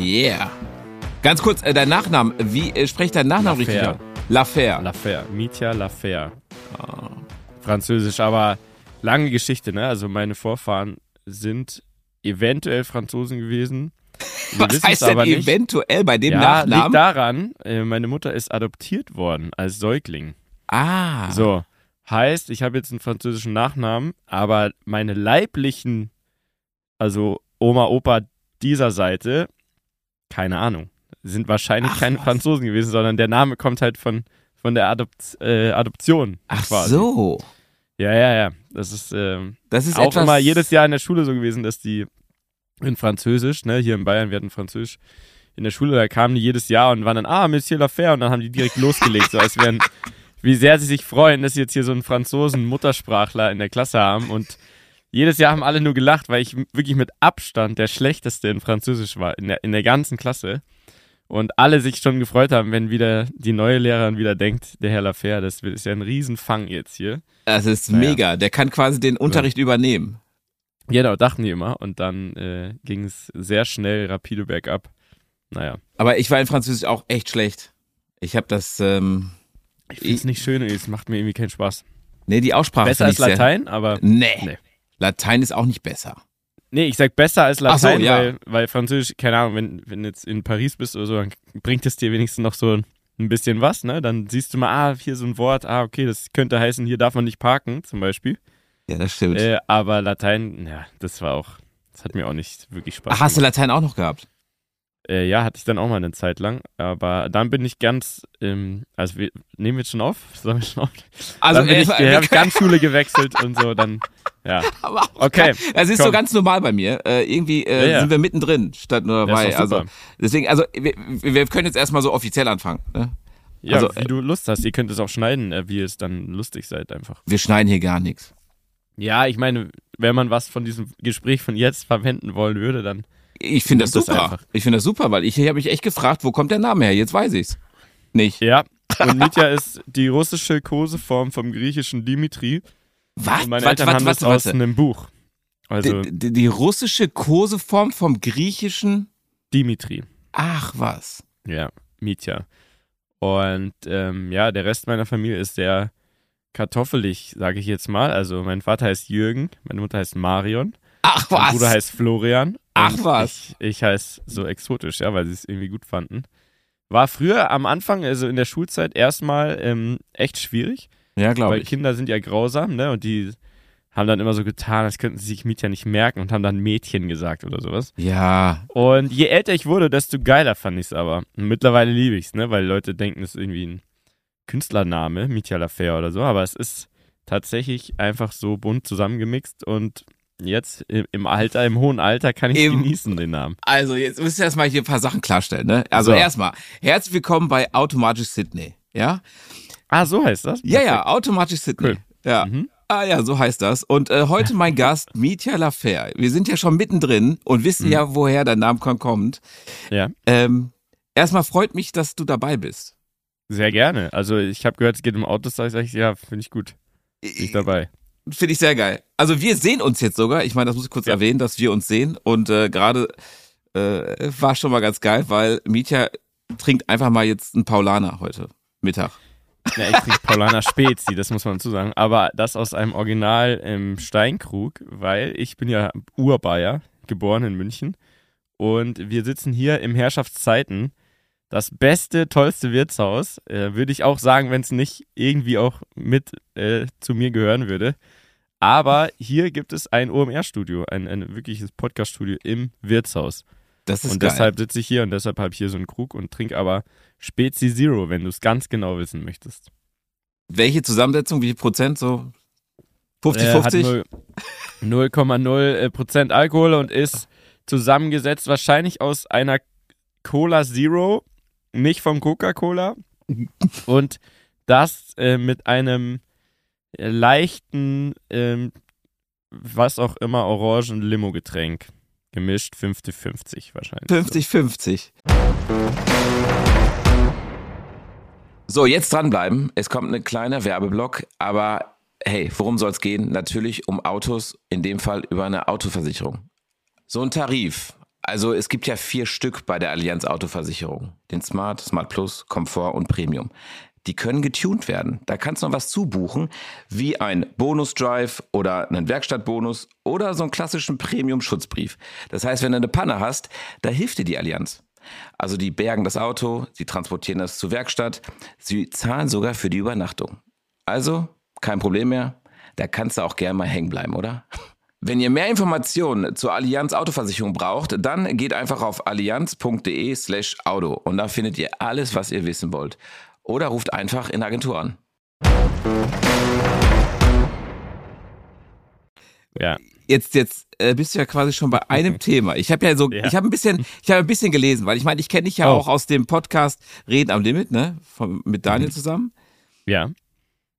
Yeah. Ganz kurz, äh, dein Nachname, wie äh, spreche ich deinen Nachnamen richtig aus? Lafer. Lafer. Mitya Lafer. Französisch, aber lange Geschichte, ne? Also meine Vorfahren sind eventuell Franzosen gewesen. Wir Was heißt denn nicht. eventuell bei dem ja, liegt Nachnamen? daran, äh, meine Mutter ist adoptiert worden als Säugling. ah. So, heißt, ich habe jetzt einen französischen Nachnamen, aber meine leiblichen, also Oma, Opa dieser Seite, keine Ahnung, sind wahrscheinlich Ach, keine was. Franzosen gewesen, sondern der Name kommt halt von, von der Adopt, äh, Adoption. Ach quasi. so. Ja, ja, ja. Das ist, ähm, Das ist auch immer jedes Jahr in der Schule so gewesen, dass die in Französisch, ne, hier in Bayern, wir hatten Französisch in der Schule, da kamen die jedes Jahr und waren dann, ah, Monsieur Lafer, und dann haben die direkt losgelegt, so als wären, wie sehr sie sich freuen, dass sie jetzt hier so einen Franzosen Muttersprachler in der Klasse haben und jedes Jahr haben alle nur gelacht, weil ich wirklich mit Abstand der schlechteste in Französisch war, in der, in der ganzen Klasse. Und alle sich schon gefreut haben, wenn wieder die neue Lehrerin wieder denkt, der Herr Lafer, das ist ja ein Riesenfang jetzt hier. Das ist Naja. mega. Der kann quasi den Unterricht übernehmen. Genau, dachten die immer. Und dann äh, ging es sehr schnell rapide bergab. Naja. Aber ich war in Französisch auch echt schlecht. Ich habe das, ähm, Ich finde es nicht schön, es macht mir irgendwie keinen Spaß. nee, die Aussprache Besser als ich sehr- Latein, aber. Nee. Nee. Latein ist auch nicht besser. Nee, ich sag besser als Ach so, Latein, ja. weil, weil Französisch, keine Ahnung, wenn, wenn du jetzt in Paris bist oder so, dann bringt es dir wenigstens noch so ein bisschen was, ne? Dann siehst du mal, ah, hier so ein Wort, ah, okay, das könnte heißen, hier darf man nicht parken, zum Beispiel. Ja, das stimmt. Äh, aber Latein, ja, das war auch, das hat mir auch nicht wirklich Spaß Ach, hast du Latein auch noch gehabt? Äh, ja, hatte ich dann auch mal eine Zeit lang. Aber dann bin ich ganz, ähm, also wir, nehmen wir jetzt schon auf? Sollen wir schon auf? Also, dann bin äh, ich, wir äh, hab ich können- ganz Schule gewechselt und so, dann, ja. Aber Okay, Das ist so komm. ganz normal bei mir. Äh, irgendwie äh, Ja, ja. sind wir mittendrin statt nur dabei. Also deswegen, also wir, wir können jetzt erstmal so offiziell anfangen. Ne? Ja, Also, wie du Lust hast. Ihr könnt es auch schneiden, äh, wie ihr es dann lustig seid einfach. Wir schneiden hier gar nichts. Ja, ich meine, wenn man was von diesem Gespräch von jetzt verwenden wollen würde, dann. Ich finde das das super. einfach. Ich finde das super, weil ich habe mich echt gefragt, wo kommt der Name her? Jetzt weiß ich's. Nicht. Ja. Und Mitya ist die russische Koseform vom griechischen Dimitri. Was? Und meine Warte, Eltern warte, haben das warte, aus warte. einem Buch. Also Die, die, die russische Koseform vom griechischen. Dimitri. Ach was. Ja, Mietja. Und ähm, ja, der Rest meiner Familie ist sehr kartoffelig, sage ich jetzt mal. Also mein Vater heißt Jürgen, meine Mutter heißt Marion, Ach mein was. Bruder heißt Florian. Ach was. Ich, ich heiße so exotisch, ja, weil sie es irgendwie gut fanden. War früher am Anfang, also in der Schulzeit, erstmal ähm, echt schwierig, ja, glaube weil ich. Kinder sind ja grausam, ne? Und die haben dann immer so getan, als könnten sie sich Mietja nicht merken und haben dann Mädchen gesagt oder sowas. Ja. Und je älter ich wurde, desto geiler fand ich es aber. Und mittlerweile liebe ich es, ne? Weil Leute denken, es ist irgendwie ein Künstlername, Mitya Lafer oder so, aber es ist tatsächlich einfach so bunt zusammengemixt und jetzt im- Alter, im hohen Alter kann ich Im- genießen, den Namen. Also jetzt müsst ihr erstmal hier ein paar Sachen klarstellen. Ne? Also So. erstmal, herzlich willkommen bei Automatisch Sydney. Ja? Ah, so heißt das? Ja, ja, Automatisch Sydney. Cool. Ja. Mhm. Ah ja, so heißt das. Und äh, heute mein Gast, Mitya Lafer. Wir sind ja schon mittendrin und wissen Mhm. ja, woher der Name kommt. Ja, Ähm, erstmal freut mich, dass du dabei bist. sehr gerne. Also ich habe gehört, es geht um Autos, sag ich, sag ich ja, finde ich gut. Bin ich dabei. Finde ich sehr geil. Also wir sehen uns jetzt sogar. Ich meine, das muss ich kurz Ja. erwähnen, dass wir uns sehen. Und äh, gerade äh, war schon mal ganz geil, weil Mitya trinkt einfach mal jetzt einen Paulaner heute Mittag. Ja, ich trinke Paulaner Spezi, das muss man dazu sagen. Aber das aus einem Original im Steinkrug, weil ich bin ja Urbayer, geboren in München. Und wir sitzen hier im Herrschaftszeiten. Das beste, tollste Wirtshaus, äh, würde ich auch sagen, wenn es nicht irgendwie auch mit äh, zu mir gehören würde. Aber hier gibt es ein OMR-Studio, ein, ein wirkliches Podcast-Studio im Wirtshaus. Das ist und geil. deshalb sitze ich hier und deshalb habe ich hier so einen Krug und trinke aber Spezi Zero, wenn du es ganz genau wissen möchtest. Welche Zusammensetzung, wie viel Prozent? So 50, Äh, hat 50? null- 0,0 äh, Prozent Alkohol und ist zusammengesetzt wahrscheinlich aus einer Cola Zero, nicht von Coca-Cola. und das äh, mit einem äh, leichten, ähm, was auch immer, orangen Limo-Getränk. Gemischt 50-50 wahrscheinlich. 50, 50. So, jetzt dranbleiben. Es kommt ein kleiner Werbeblock, aber hey, worum soll es gehen? Natürlich um Autos, in dem Fall über eine Autoversicherung. So ein Tarif Also es gibt ja vier Stück bei der Allianz Autoversicherung. Den Smart, Smart Plus, Komfort und Premium. Die können getuned werden. Da kannst du noch was zubuchen, wie ein Bonus-Drive oder einen Werkstattbonus oder so einen klassischen Premium-Schutzbrief. Das heißt, wenn du eine Panne hast, da hilft dir die Allianz. Also die bergen das Auto, sie transportieren das zur Werkstatt, sie zahlen sogar für die Übernachtung. Also kein Problem mehr, da kannst du auch gerne mal hängen bleiben, oder? Wenn ihr mehr Informationen zur Allianz Autoversicherung braucht, dann geht einfach auf allianz.de slash Auto und da findet ihr alles, was ihr wissen wollt. Oder ruft einfach in der Agentur an. Ja. Jetzt, jetzt äh, bist du ja quasi schon bei einem Thema. Ich habe ja so, Ja. ich habe ein bisschen, ich habe ein bisschen gelesen, weil ich meine, ich kenne dich ja Oh. auch aus dem Podcast Reden am Limit, ne, Von, mit Daniel Mhm. zusammen. Ja.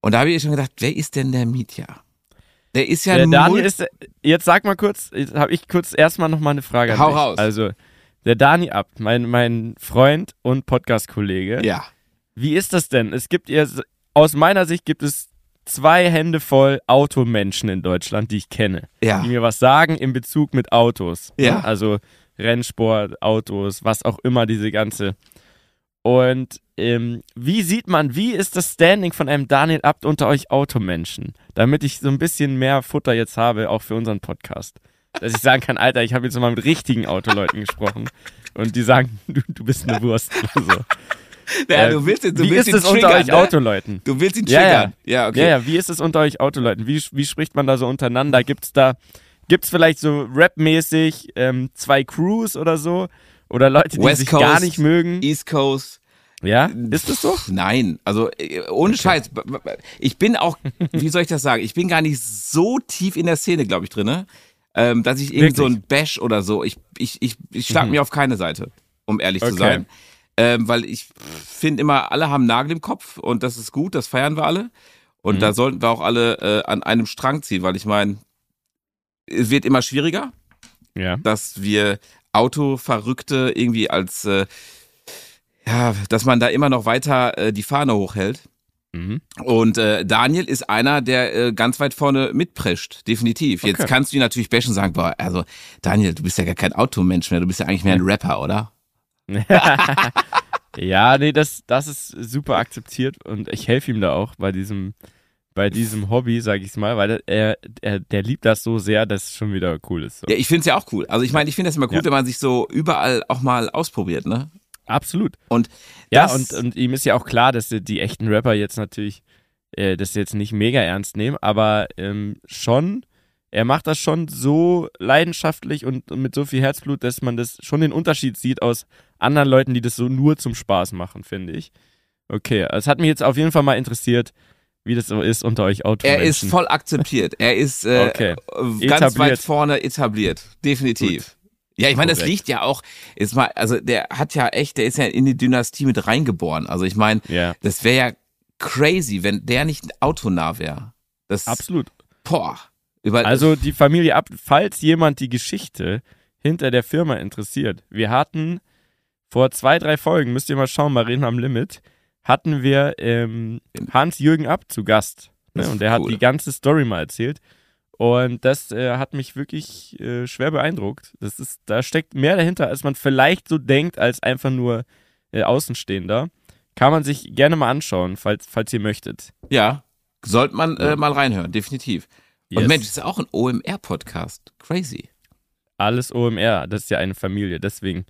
Und da habe ich schon gedacht, wer ist denn der Mietja? Der ist ja Der Mul- ist, jetzt sag mal kurz, jetzt habe ich kurz erstmal noch mal eine Frage an Hau dich. raus. Also, der Dani Abt, mein, mein Freund und Podcast-Kollege. ja. Wie ist das denn? Es gibt ihr, aus meiner Sicht gibt es zwei Hände voll Automenschen in Deutschland, die ich kenne, Ja. die mir was sagen in Bezug mit Autos. Ja. Ne? Also Rennsport, Autos, was auch immer, diese ganze. Und ähm, wie sieht man, wie ist das Standing von einem Daniel Abt unter euch Automenschen? Damit ich so ein bisschen mehr Futter jetzt habe, auch für unseren Podcast. Dass ich sagen kann, Alter, ich habe jetzt mal mit richtigen Autoleuten gesprochen. Und die sagen, du, du bist eine Wurst. So. ja Äh, du willst, du wie willst ist es unter triggern, euch ne? Autoleuten? Du willst ihn Ja, triggern. Ja, okay. Ja, ja, wie ist es unter euch Autoleuten? Wie, wie spricht man da so untereinander? Gibt's da, gibt's vielleicht so Rap-mäßig ähm, zwei Crews oder so? Oder Leute, die West sich Coast, gar nicht mögen? East Coast. Ja, ist das so? Nein, also äh, ohne Scheiß. b- b- Ich bin auch, wie soll ich das sagen? Ich bin gar nicht so tief in der Szene, glaube ich, drinne, ähm, dass ich irgendwie so ein Bash oder so. Ich, ich, ich, ich schlag Mhm. mir auf keine Seite, um ehrlich zu Okay. sein. Ähm, weil ich finde immer, alle haben Nagel im Kopf und das ist gut, das feiern wir alle. Und Mhm. da sollten wir auch alle äh, an einem Strang ziehen, weil ich meine, es wird immer schwieriger, Ja. dass wir Autoverrückte irgendwie als, äh, ja, dass man da immer noch weiter äh, die Fahne hochhält. Mhm. Und äh, Daniel ist einer, der äh, ganz weit vorne mitprescht, definitiv. Jetzt Okay. kannst du ihn natürlich bashen und sagen, boah, also Daniel, du bist ja gar kein Automensch mehr, du bist ja eigentlich mehr ein Rapper, oder? ja, nee, das, das ist super akzeptiert und ich helfe ihm da auch bei diesem, bei diesem Hobby, sag ich's mal, weil er, er, der liebt das so sehr, dass es schon wieder cool ist. So. Ja, ich find's ja auch cool. Also ich meine, ich finde das immer gut, Ja. wenn man sich so überall auch mal ausprobiert, ne? Absolut. Und Ja, und, und ihm ist ja auch klar, dass die, die echten Rapper jetzt natürlich äh, das jetzt nicht mega ernst nehmen, aber ähm, schon, er macht das schon so leidenschaftlich und, und mit so viel Herzblut, dass man das schon den Unterschied sieht aus anderen Leuten, die das so nur zum Spaß machen, finde ich. Okay, es hat mich jetzt auf jeden Fall mal interessiert, wie das so ist unter euch er Automenschen. ist voll akzeptiert. Er ist äh, Okay. ganz Etabliert. weit vorne etabliert. Definitiv. Ja, ich meine, das liegt ja auch, ist mal, also der hat ja echt, der ist ja in die Dynastie mit reingeboren. Also ich meine, Ja, das wäre ja crazy, wenn der nicht autonah wäre. Das, absolut. boah. Über, Also die Familie ab, falls jemand die Geschichte hinter der Firma interessiert. Wir hatten vor zwei, drei Folgen, müsst ihr mal schauen, wir am Limit, hatten wir ähm, Hans-Jürgen Ab zu Gast. Ne? Und der hat cool. die ganze Story mal erzählt. Und das äh, hat mich wirklich äh, schwer beeindruckt. Das ist, da steckt mehr dahinter, als man vielleicht so denkt, als einfach nur äh, Außenstehender. Kann man sich gerne mal anschauen, falls, falls ihr möchtet. ja, sollte man Ja. äh, mal reinhören, definitiv. Und Yes. Mensch, das ist ja auch ein OMR-Podcast. Crazy. Alles OMR, das ist ja eine Familie. Deswegen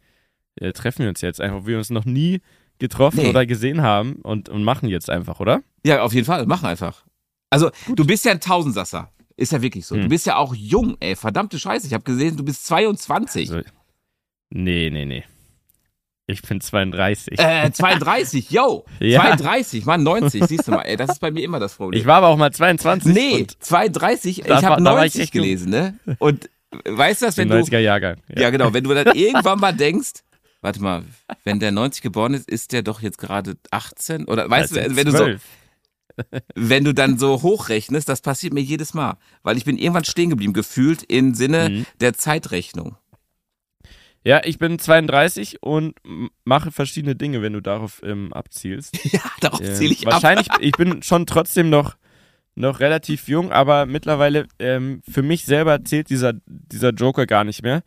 äh, treffen wir uns jetzt einfach, wie wir uns noch nie getroffen Nee. oder gesehen haben und, und machen jetzt einfach, oder? Ja, auf jeden Fall, mach einfach. Also, du bist ja ein Tausendsasser. Ist ja wirklich so. Hm. Du bist ja auch jung, ey. Verdammte Scheiße. Ich habe gesehen, du bist 22. Also, nee, nee, nee. Ich bin 32. Äh, 32, yo. Ja. 32, Mann, 90. Siehst du mal, ey, das ist bei mir immer das Problem. Ich war aber auch mal 22. nee, und 32, Da ich habe da war ich 90 echt jung. gelesen, ne? Und weißt du das, wenn du 90er Jahrgang. Ja, genau. Wenn du dann irgendwann mal denkst, warte mal, wenn der 90 geboren ist, ist der doch jetzt gerade 18? Oder weißt Also du, wenn du so, 12. wenn du dann so hochrechnest, das passiert mir jedes Mal. Weil ich bin irgendwann stehen geblieben, gefühlt im Sinne Mhm. der Zeitrechnung. Ja, ich bin 32 und mache verschiedene Dinge, wenn du darauf ähm, abzielst. Ja, darauf Ähm, zähle ich ab. wahrscheinlich, ich bin schon trotzdem noch, noch relativ jung, aber mittlerweile ähm, für mich selber zählt dieser, dieser Joker gar nicht mehr.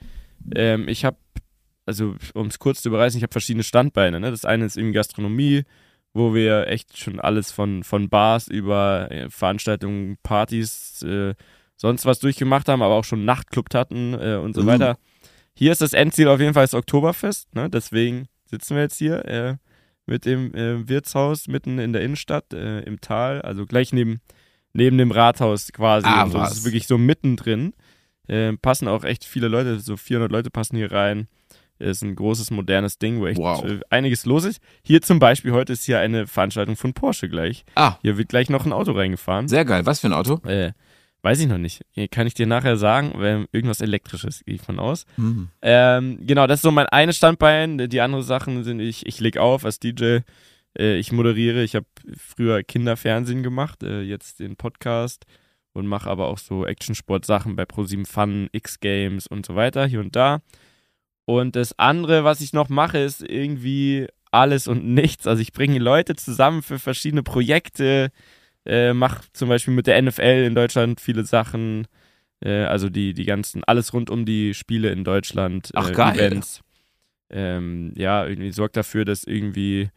Ähm, ich habe also um es kurz zu überreißen, ich habe verschiedene Standbeine. Ne? Das eine ist irgendwie Gastronomie, wo wir echt schon alles von, von Bars über äh, Veranstaltungen, Partys, äh, sonst was durchgemacht haben, aber auch schon Nachtclub hatten äh, und so mhm. weiter. Hier ist das Endziel auf jeden Fall das Oktoberfest, ne? deswegen sitzen wir jetzt hier äh, mit dem äh, Wirtshaus mitten in der Innenstadt, äh, im Tal, also gleich neben, neben dem Rathaus quasi. Ah, so. Das ist wirklich so mittendrin. passen auch echt viele Leute, so 400 Leute passen hier rein. Ist ein großes, modernes Ding, wo echt wow. einiges los ist. Hier zum Beispiel, heute ist hier eine Veranstaltung von Porsche gleich. Ah. Hier wird gleich noch ein Auto reingefahren. Sehr geil. Was für ein Auto? Äh, weiß ich noch nicht. Kann ich dir nachher sagen. Irgendwas Elektrisches, gehe ich von aus. Mhm. Ähm, genau, das ist so mein eines Standbein. Die anderen Sachen sind, ich, ich leg auf als DJ. Äh, ich moderiere. Ich habe früher Kinderfernsehen gemacht, äh, jetzt den Podcast und mache aber auch so Actionsport-Sachen bei ProSieben Fun, X-Games und so weiter, hier und da. Und das andere, was ich noch mache, ist irgendwie alles und nichts. Also ich bringe Leute zusammen für verschiedene Projekte, äh, mache zum Beispiel mit der NFL in Deutschland viele Sachen. Äh, also die, die ganzen, alles rund um die Spiele in Deutschland, Ach, äh, geil. Events. Ähm, ja, irgendwie sorgt dafür, dass irgendwie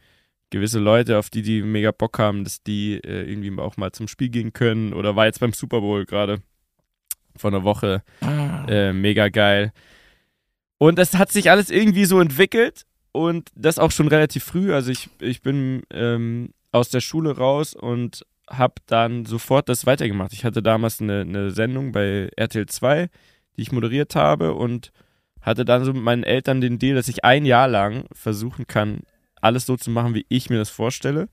gewisse Leute, auf die die mega Bock haben, dass die äh, irgendwie auch mal zum Spiel gehen können. Oder war jetzt beim Super Bowl gerade vor einer Woche. Ah. Äh, mega geil. Und das hat sich alles irgendwie so entwickelt und das auch schon relativ früh. Also ich, ich bin ähm, aus der Schule raus und habe dann sofort das weitergemacht. Ich hatte damals eine, eine Sendung bei RTL 2, die ich moderiert habe und hatte dann so mit meinen Eltern den Deal, dass ich ein Jahr lang versuchen kann, alles so zu machen, wie ich mir das vorstelle.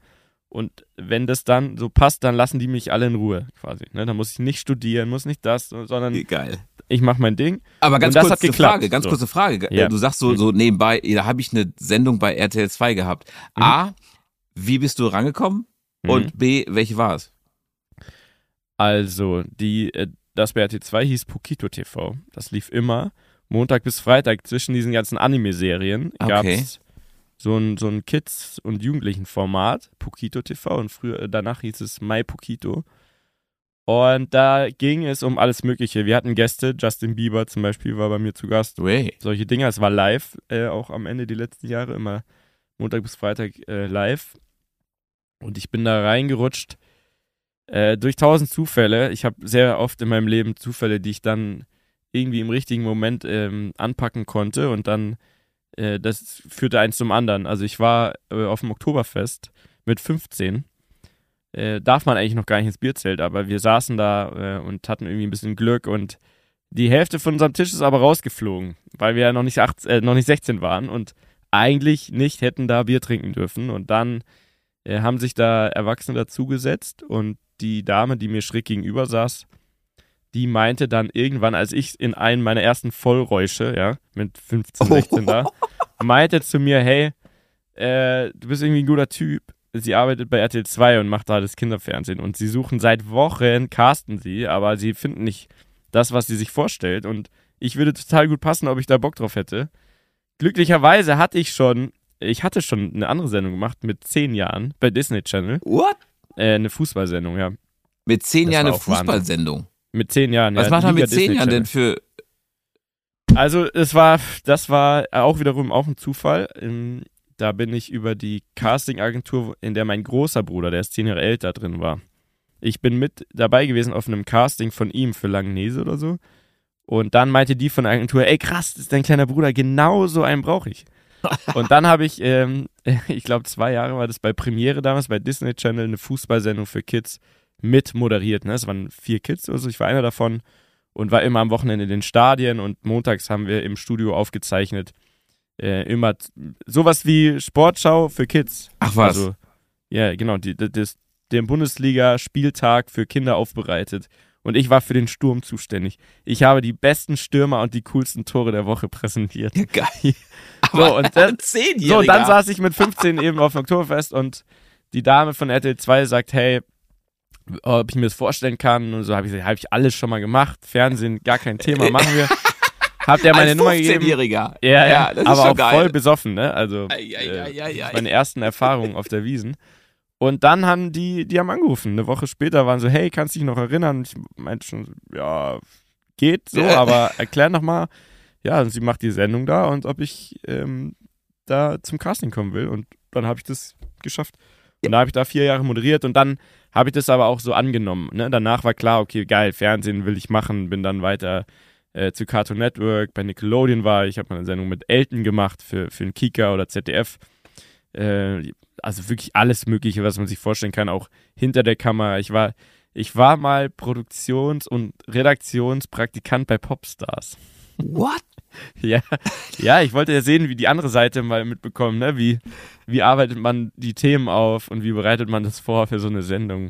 Und wenn das dann so passt, dann lassen die mich alle in Ruhe quasi. Ne? Dann muss ich nicht studieren, muss nicht das, sondern Geil ich mache mein Ding. Aber ganz kurze Frage, ganz so. kurze Frage. Ja. Du sagst so, so nebenbei, da habe ich eine Sendung bei RTL 2 gehabt. Mhm. A, wie bist du rangekommen? Mhm. Und B, welche war es? Also, die, äh, das bei RTL 2 hieß Pokito TV. Das lief immer Montag bis Freitag zwischen diesen ganzen Anime-Serien. Okay. Gab es so ein, so ein Kids- und Jugendlichen-Format, Pokito TV. Und früher, äh, danach hieß es My Pokito. Und da ging es um alles Mögliche. Wir hatten Gäste, Justin Bieber zum Beispiel war bei mir zu Gast. Way. Solche Dinge. Es war live, äh, auch am Ende die letzten Jahre, immer Montag bis Freitag äh, live. Und ich bin da reingerutscht äh, durch tausend Zufälle. Ich habe sehr oft in meinem Leben Zufälle, die ich dann irgendwie im richtigen Moment ähm, anpacken konnte. Und dann, äh, das führte eins zum anderen. Also ich war äh, auf dem Oktoberfest mit 15 äh, darf man eigentlich noch gar nicht ins Bierzelt, aber wir saßen da äh, und hatten irgendwie ein bisschen Glück und die Hälfte von unserem Tisch ist aber rausgeflogen, weil wir ja noch nicht, 18, äh, noch nicht 16 waren und eigentlich nicht hätten da Bier trinken dürfen. Und dann haben sich da Erwachsene dazugesetzt und die Dame, die mir schräg gegenüber saß, die meinte dann irgendwann, als ich in einem meiner ersten Vollräusche, ja, mit 15, 16 da, meinte zu mir, hey, äh, du bist irgendwie ein guter Typ sie arbeitet bei RTL 2 und macht da das Kinderfernsehen und sie suchen seit Wochen, casten sie, aber sie finden nicht das, was sie sich vorstellt und ich würde total gut passen, ob ich da Bock drauf hätte. Glücklicherweise hatte ich schon, ich hatte schon eine andere Sendung gemacht mit zehn Jahren bei Disney Channel. What? Äh, eine Fußballsendung, ja. Mit zehn das Jahren eine Fußballsendung? Mit zehn Jahren, Was ja. Macht man mit zehn Jahren denn für... Also es war, das war auch wiederum auch ein Zufall. Da bin ich über die Casting-Agentur, in der mein großer Bruder, der ist zehn Jahre älter, drin war. Ich bin mit dabei gewesen auf einem Casting von ihm für Langnese oder so. Und dann meinte die von der Agentur, ey krass, das ist dein kleiner Bruder, genau so einen brauche ich. Und dann habe ich, ähm, ich glaube zwei Jahre war das bei Premiere damals, bei Disney Channel, eine Fußballsendung für Kids mit moderiert. Ne? Es waren vier Kids oder so, ich war einer davon und war immer am Wochenende in den Stadien und montags haben wir im Studio aufgezeichnet äh, immer sowas wie Sportschau für Kids. Ach was. Also, ja, genau, die, das, den Bundesliga-Spieltag für Kinder aufbereitet. Und ich war für den Sturm zuständig. Ich habe die besten Stürmer und die coolsten Tore der Woche präsentiert. Ja, geil. so, und dann, so, dann saß ich mit 15 eben auf dem Oktoberfest und die Dame von RTL 2 sagt, hey, ob ich mir das vorstellen kann. Und so habe ich gesagt, habe ich alles schon mal gemacht. Fernsehen, gar kein Thema, machen wir. Habt ihr meine Nummer gegeben? Ja, ja, ja aber auch geil. voll besoffen, ne? Also ei, äh, meine ersten Erfahrungen auf der Wiesen. Und dann haben die, die haben angerufen. Eine Woche später waren so, hey, kannst du dich noch erinnern? Ich meinte schon, ja, geht so, aber erklär noch mal. ja, sie macht die Sendung da und ob ich ähm, da zum Casting kommen will. Und dann habe ich das geschafft. Und da habe ich da vier Jahre moderiert und dann habe ich das aber auch so angenommen. Ne? Danach war klar, okay, geil, Fernsehen will ich machen, bin dann weiter äh, zu Cartoon Network, bei Nickelodeon war ich, habe mal eine Sendung mit Elton gemacht für, für einen Kika oder ZDF. Äh, also wirklich alles Mögliche, was man sich vorstellen kann, auch hinter der Kamera. Ich war, ich war mal Produktions- und Redaktionspraktikant bei Popstars. What? Ja, ja, ich wollte ja sehen, wie die andere Seite mal mitbekommen, ne? Wie, wie arbeitet man die Themen auf und wie bereitet man das vor für so eine Sendung?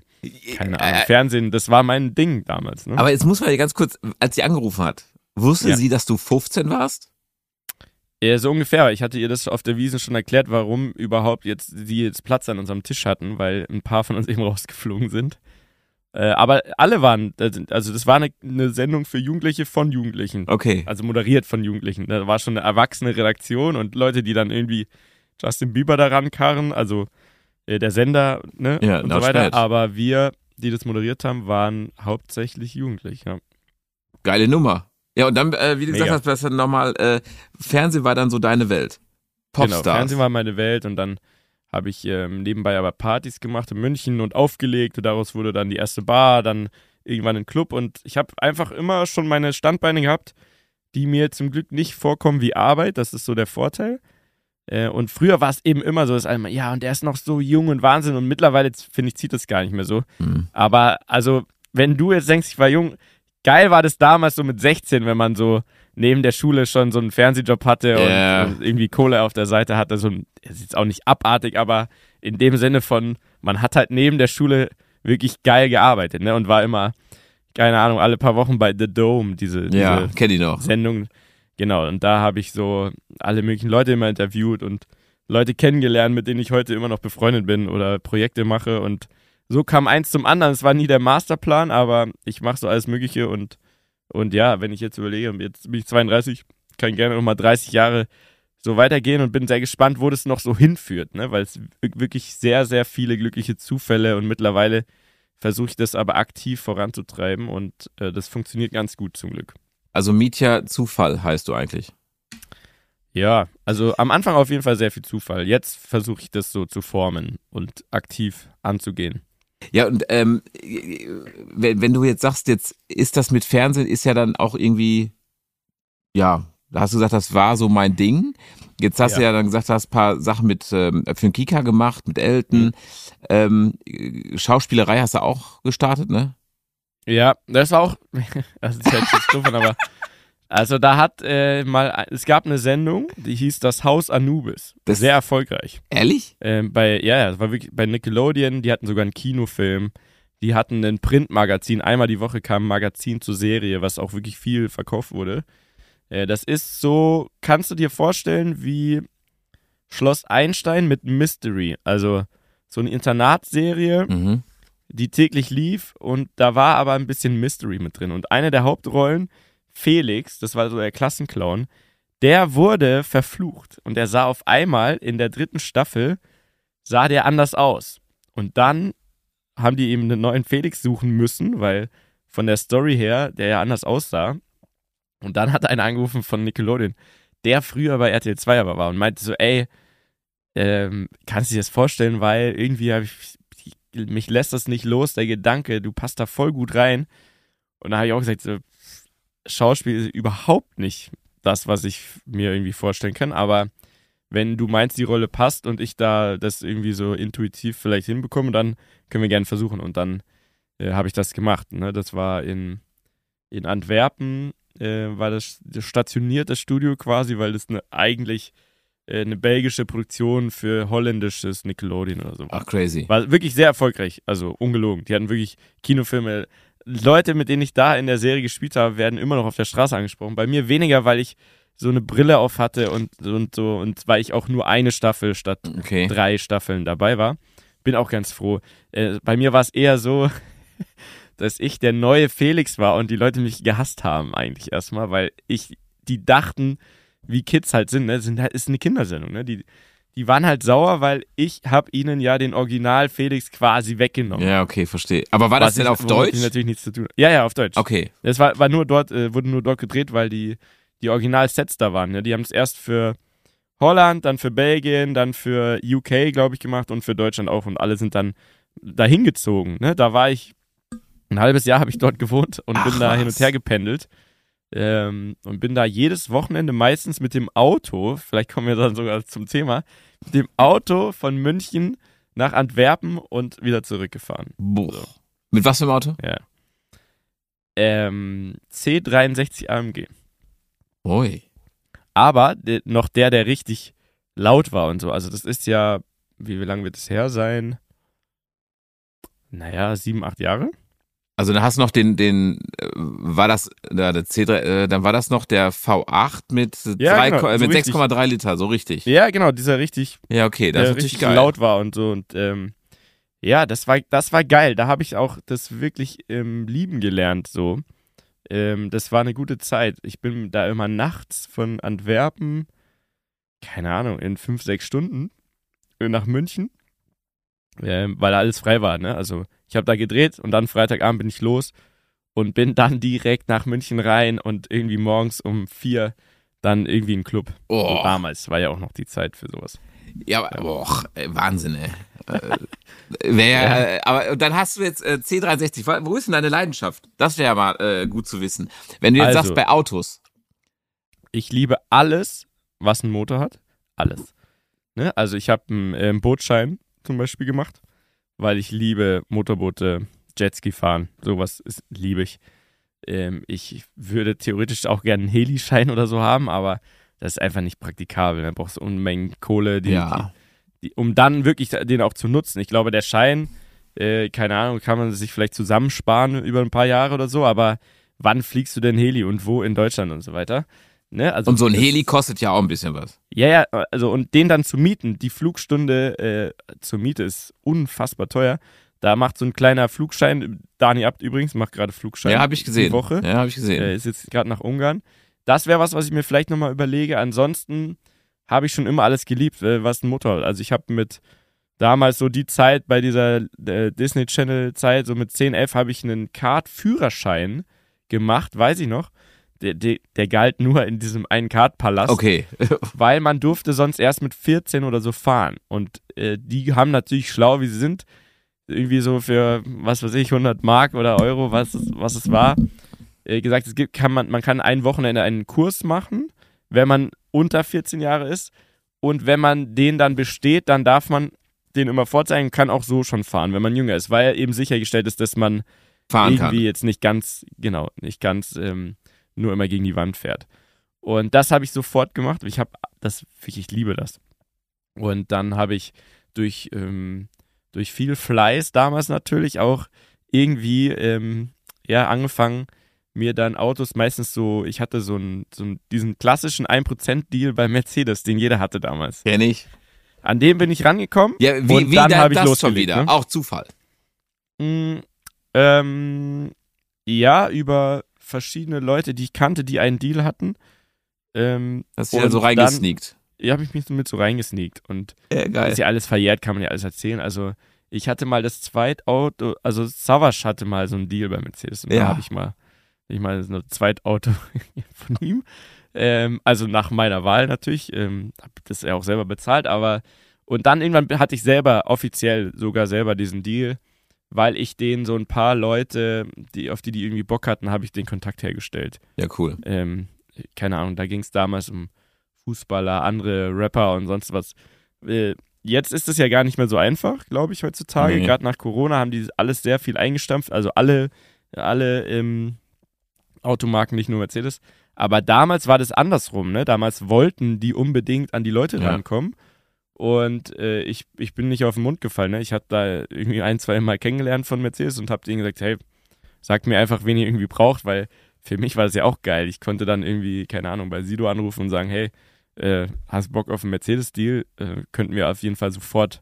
Keine Ahnung. Äh, Fernsehen, das war mein Ding damals, ne? Aber jetzt muss man ja ganz kurz, als sie angerufen hat, wusste Ja. sie, dass du 15 warst? Ja, so ungefähr. Ich hatte ihr das auf der Wiese schon erklärt, warum überhaupt jetzt sie jetzt Platz an unserem Tisch hatten, weil ein paar von uns eben rausgeflogen sind. Äh, aber alle waren, also das war eine, eine Sendung für Jugendliche von Jugendlichen. Okay. Also moderiert von Jugendlichen. Da war schon eine erwachsene Redaktion und Leute, die dann irgendwie Justin Bieber daran karren, also äh, der Sender, ne? Ja, und so weiter. Schmerz. Aber wir, die das moderiert haben, waren hauptsächlich jugendlich, ja. Geile Nummer. Ja, und dann, äh, wie du gesagt hast, nochmal, äh, Fernsehen war dann so deine Welt. Genau, Popstars. Fernsehen war meine Welt und dann habe ich ähm, nebenbei aber Partys gemacht in München und aufgelegt und daraus wurde dann die erste Bar, dann irgendwann ein Club und ich habe einfach immer schon meine Standbeine gehabt, die mir zum Glück nicht vorkommen wie Arbeit, das ist so der Vorteil. Äh, und früher war es eben immer so, dass einmal, ja, und der ist noch so jung und Wahnsinn und mittlerweile, finde ich, zieht das gar nicht mehr so. Mhm. Aber also, wenn du jetzt denkst, ich war jung, geil war das damals so mit 16, wenn man so neben der Schule schon so einen Fernsehjob hatte Ja. und, irgendwie Kohle auf der Seite hatte. So ein, ist jetzt auch nicht abartig, aber in dem Sinne von, man hat halt neben der Schule wirklich geil gearbeitet, ne? Und war immer, keine Ahnung, alle paar Wochen bei The Dome, diese, Ja, diese die noch. Sendung. Genau, und da habe ich so alle möglichen Leute immer interviewt und Leute kennengelernt, mit denen ich heute immer noch befreundet bin oder Projekte mache. Und so kam eins zum anderen. Es war nie der Masterplan, aber ich mache so alles Mögliche. Und, und ja, wenn ich jetzt überlege, jetzt bin ich 32, kann gerne nochmal 30 Jahre so weitergehen und bin sehr gespannt, wo das noch so hinführt, ne? weil es wir- wirklich sehr, sehr viele glückliche Zufälle und mittlerweile versuche ich das aber aktiv voranzutreiben und äh, das funktioniert ganz gut zum Glück. Also Mietja Zufall heißt du eigentlich. Ja, also am Anfang auf jeden Fall sehr viel Zufall. Jetzt versuche ich das so zu formen und aktiv anzugehen. Ja, und ähm, wenn, wenn du jetzt sagst, jetzt ist das mit Fernsehen, ist ja dann auch irgendwie, ja, da hast du gesagt, das war so mein Ding. Jetzt hast Ja. du ja dann gesagt, du hast ein paar Sachen mit ähm, für den Kika gemacht, mit Elton. Ähm, Schauspielerei hast du auch gestartet, ne? Ja, das war auch, das ist jetzt doof, aber also da hat äh, mal, es gab eine Sendung, die hieß Das Haus Anubis. Das- sehr erfolgreich. Ehrlich? Ähm, bei, ja, ja, das war wirklich bei Nickelodeon, die hatten sogar einen Kinofilm. Die hatten ein Printmagazin, einmal die Woche kam ein Magazin zur Serie, was auch wirklich viel verkauft wurde. Äh, das ist so, kannst du dir vorstellen, wie Schloss Einstein mit Mystery. Also so eine Internatsserie, Mhm. die täglich lief und da war aber ein bisschen Mystery mit drin. Und eine der Hauptrollen, Felix, das war so der Klassenclown, der wurde verflucht und er sah auf einmal in der dritten Staffel, sah der anders aus. Und dann haben die eben einen neuen Felix suchen müssen, weil von der Story her der ja anders aussah. Und dann hat einer angerufen von Nickelodeon, der früher bei RTL 2 aber war und meinte so, ey, ähm, kannst du dir das vorstellen, weil irgendwie habe ich, mich lässt das nicht los, der Gedanke, du passt da voll gut rein. Und da habe ich auch gesagt, so, Schauspiel ist überhaupt nicht das, was ich mir irgendwie vorstellen kann, aber wenn du meinst, die Rolle passt und ich da das irgendwie so intuitiv vielleicht hinbekomme, dann können wir gerne versuchen. Und dann äh, habe ich das gemacht. Ne? Das war in, in Antwerpen, äh, war das, das stationiert, das Studio quasi, weil das eine, eigentlich äh, eine belgische Produktion für holländisches Nickelodeon oder so. war. Ach, crazy. War wirklich sehr erfolgreich, also ungelogen. Die hatten wirklich Kinofilme. Leute, mit denen ich da in der Serie gespielt habe, werden immer noch auf der Straße angesprochen. Bei mir weniger, weil ich so eine Brille auf hatte und, und so und weil ich auch nur eine Staffel statt Okay. drei Staffeln dabei war. Bin auch ganz froh. Äh, bei mir war es eher so, dass ich der neue Felix war und die Leute mich gehasst haben eigentlich erstmal, weil ich, die dachten, wie Kids halt sind, ne, sind halt, ist eine Kindersendung, ne, die, die waren halt sauer, weil ich habe ihnen ja den Original Felix quasi weggenommen. Ja, okay, verstehe. Aber war das Was denn ich- auf Deutsch? natürlich nichts zu tun. Ja, ja, auf Deutsch. Okay. Das war, war nur dort, äh, wurde nur dort gedreht, weil die, die Original-Sets da waren. Ne? Die haben es erst für Holland, dann für Belgien, dann für UK, glaube ich, gemacht und für Deutschland auch. Und alle sind dann dahin gezogen. Ne? Da war ich, ein halbes Jahr habe ich dort gewohnt und Ach, bin da was. hin und her gependelt. Ähm, und bin da jedes Wochenende meistens mit dem Auto, vielleicht kommen wir dann sogar zum Thema, mit dem Auto von München nach Antwerpen und wieder zurückgefahren. Boah. So. Mit was für einem Auto? Ja. Ähm, C63 AMG. Ui. Aber de, noch der, der richtig laut war und so. Also das ist ja, wie, wie lange wird es her sein? Naja, sieben, acht Jahre. Also dann hast du noch den, den, äh, war das, der C3, äh, dann war das noch der V8 mit, ja, genau, so mit 6,3 Liter, so richtig. Ja, genau, dieser richtig, ja, okay, das ist natürlich geil. laut war und so. Und ähm, ja, das war, das war geil. Da habe ich auch das wirklich ähm, lieben gelernt, so. Ähm, das war eine gute Zeit. Ich bin da immer nachts von Antwerpen, keine Ahnung, in fünf, sechs Stunden äh, nach München, ähm, weil da alles frei war, ne? Also ich habe da gedreht und dann Freitagabend bin ich los und bin dann direkt nach München rein und irgendwie morgens um vier dann irgendwie in Club. Oh. damals war ja auch noch die Zeit für sowas. Ja, aber boah, Wahnsinn, ey. äh, wär, ja. äh, aber dann hast du jetzt äh, C63. Wo ist denn deine Leidenschaft? Das wäre ja mal äh, gut zu wissen. Wenn du jetzt also, sagst, bei Autos. Ich liebe alles, was einen Motor hat. Alles. Ne? Also ich habe einen, äh, einen Bootschein zum Beispiel gemacht weil ich liebe Motorboote, Jetski fahren. Sowas ist, liebe ich. Ähm, ich würde theoretisch auch gerne einen Helischein oder so haben, aber das ist einfach nicht praktikabel. Da brauchst du Unmengen Kohle, die, ja. die, die, um dann wirklich den auch zu nutzen. Ich glaube, der Schein, äh, keine Ahnung, kann man sich vielleicht zusammensparen über ein paar Jahre oder so, aber wann fliegst du denn Heli und wo in Deutschland und so weiter? Ne? Also und so ein Heli kostet ja auch ein bisschen was. Ja, ja, also und den dann zu mieten, die Flugstunde äh, zur Miete ist unfassbar teuer. Da macht so ein kleiner Flugschein, Dani Abt übrigens, macht gerade Flugschein. Ja, habe ich gesehen. Die Woche. Ja, habe ich gesehen. Äh, ist jetzt gerade nach Ungarn. Das wäre was, was ich mir vielleicht nochmal überlege. Ansonsten habe ich schon immer alles geliebt, äh, was ein Motor. Also ich habe mit damals so die Zeit bei dieser äh, Disney Channel Zeit, so mit 10, 11 habe ich einen Kart-Führerschein gemacht, weiß ich noch der, der, der galt nur in diesem einen Kartpalast. Okay. weil man durfte sonst erst mit 14 oder so fahren. Und äh, die haben natürlich schlau, wie sie sind, irgendwie so für, was weiß ich, 100 Mark oder Euro, was, was es war, äh, gesagt, es gibt, kann man, man kann ein Wochenende einen Kurs machen, wenn man unter 14 Jahre ist. Und wenn man den dann besteht, dann darf man den immer vorzeigen, kann auch so schon fahren, wenn man jünger ist, weil eben sichergestellt ist, dass man fahren irgendwie kann. jetzt nicht ganz, genau, nicht ganz ähm, nur immer gegen die Wand fährt. Und das habe ich sofort gemacht. Ich habe das, ich liebe das. Und dann habe ich durch, ähm, durch viel Fleiß damals natürlich auch irgendwie ähm, ja, angefangen, mir dann Autos meistens so, ich hatte so, einen, so einen, diesen klassischen 1%-Deal bei Mercedes, den jeder hatte damals. Kenn ich. An dem bin ich rangekommen. Ja, wie, und wie dann habe ich das schon wieder? Ne? Auch Zufall. Mm, ähm, ja, über verschiedene Leute, die ich kannte, die einen Deal hatten. Ähm, Hast du ja so reingesneakt? Ja, habe ich mich mit so reingesneakt. Und ja, geil. ist ja alles verjährt, kann man ja alles erzählen. Also, ich hatte mal das Zweitauto, also Savas hatte mal so einen Deal bei Mercedes. Und ja. da habe ich mal, ich mal so ein Zweitauto von ihm. Ähm, also nach meiner Wahl natürlich. Ähm, habe das ja auch selber bezahlt, aber und dann irgendwann hatte ich selber offiziell sogar selber diesen Deal weil ich denen so ein paar Leute, die, auf die die irgendwie Bock hatten, habe ich den Kontakt hergestellt. Ja, cool. Ähm, keine Ahnung, da ging es damals um Fußballer, andere Rapper und sonst was. Äh, jetzt ist es ja gar nicht mehr so einfach, glaube ich, heutzutage. Nee. Gerade nach Corona haben die alles sehr viel eingestampft, also alle, alle ähm, Automarken, nicht nur Mercedes. Aber damals war das andersrum, ne? Damals wollten die unbedingt an die Leute ja. rankommen. Und äh, ich, ich bin nicht auf den Mund gefallen. Ne? Ich hatte da irgendwie ein, zwei Mal kennengelernt von Mercedes und habe denen gesagt, hey, sagt mir einfach, wen ihr irgendwie braucht, weil für mich war das ja auch geil. Ich konnte dann irgendwie, keine Ahnung, bei Sido anrufen und sagen, hey, äh, hast Bock auf einen Mercedes-Deal? Äh, könnten wir auf jeden Fall sofort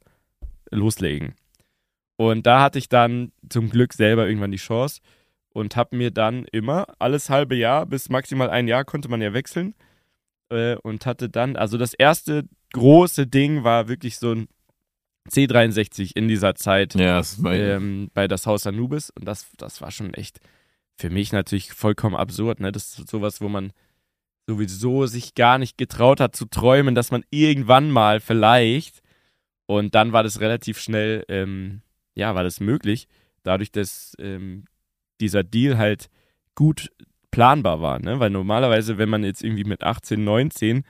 loslegen. Und da hatte ich dann zum Glück selber irgendwann die Chance und habe mir dann immer alles halbe Jahr bis maximal ein Jahr konnte man ja wechseln äh, und hatte dann, also das erste große Ding war wirklich so ein C63 in dieser Zeit ja, ähm, bei das Haus Anubis und das, das war schon echt für mich natürlich vollkommen absurd. Ne? Das ist sowas, wo man sowieso sich gar nicht getraut hat zu träumen, dass man irgendwann mal vielleicht und dann war das relativ schnell, ähm, ja, war das möglich, dadurch, dass ähm, dieser Deal halt gut planbar war, ne? Weil normalerweise, wenn man jetzt irgendwie mit 18, 19,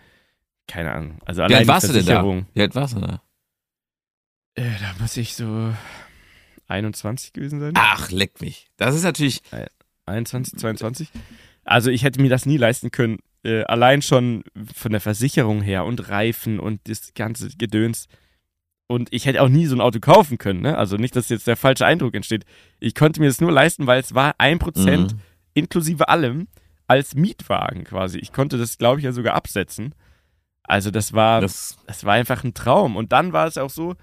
keine Ahnung, also allein Wie alt warst du denn da? Wie alt warst du da? Äh, da muss ich so 21 gewesen sein. Ach, leck mich. Das ist natürlich. 21, 22. Also ich hätte mir das nie leisten können. Äh, allein schon von der Versicherung her und Reifen und das ganze Gedöns. Und ich hätte auch nie so ein Auto kaufen können. Ne? Also nicht, dass jetzt der falsche Eindruck entsteht. Ich konnte mir das nur leisten, weil es war 1% mhm. inklusive allem als Mietwagen quasi. Ich konnte das, glaube ich, ja sogar absetzen. Also das war, das, das war einfach ein Traum. Und dann war es auch so,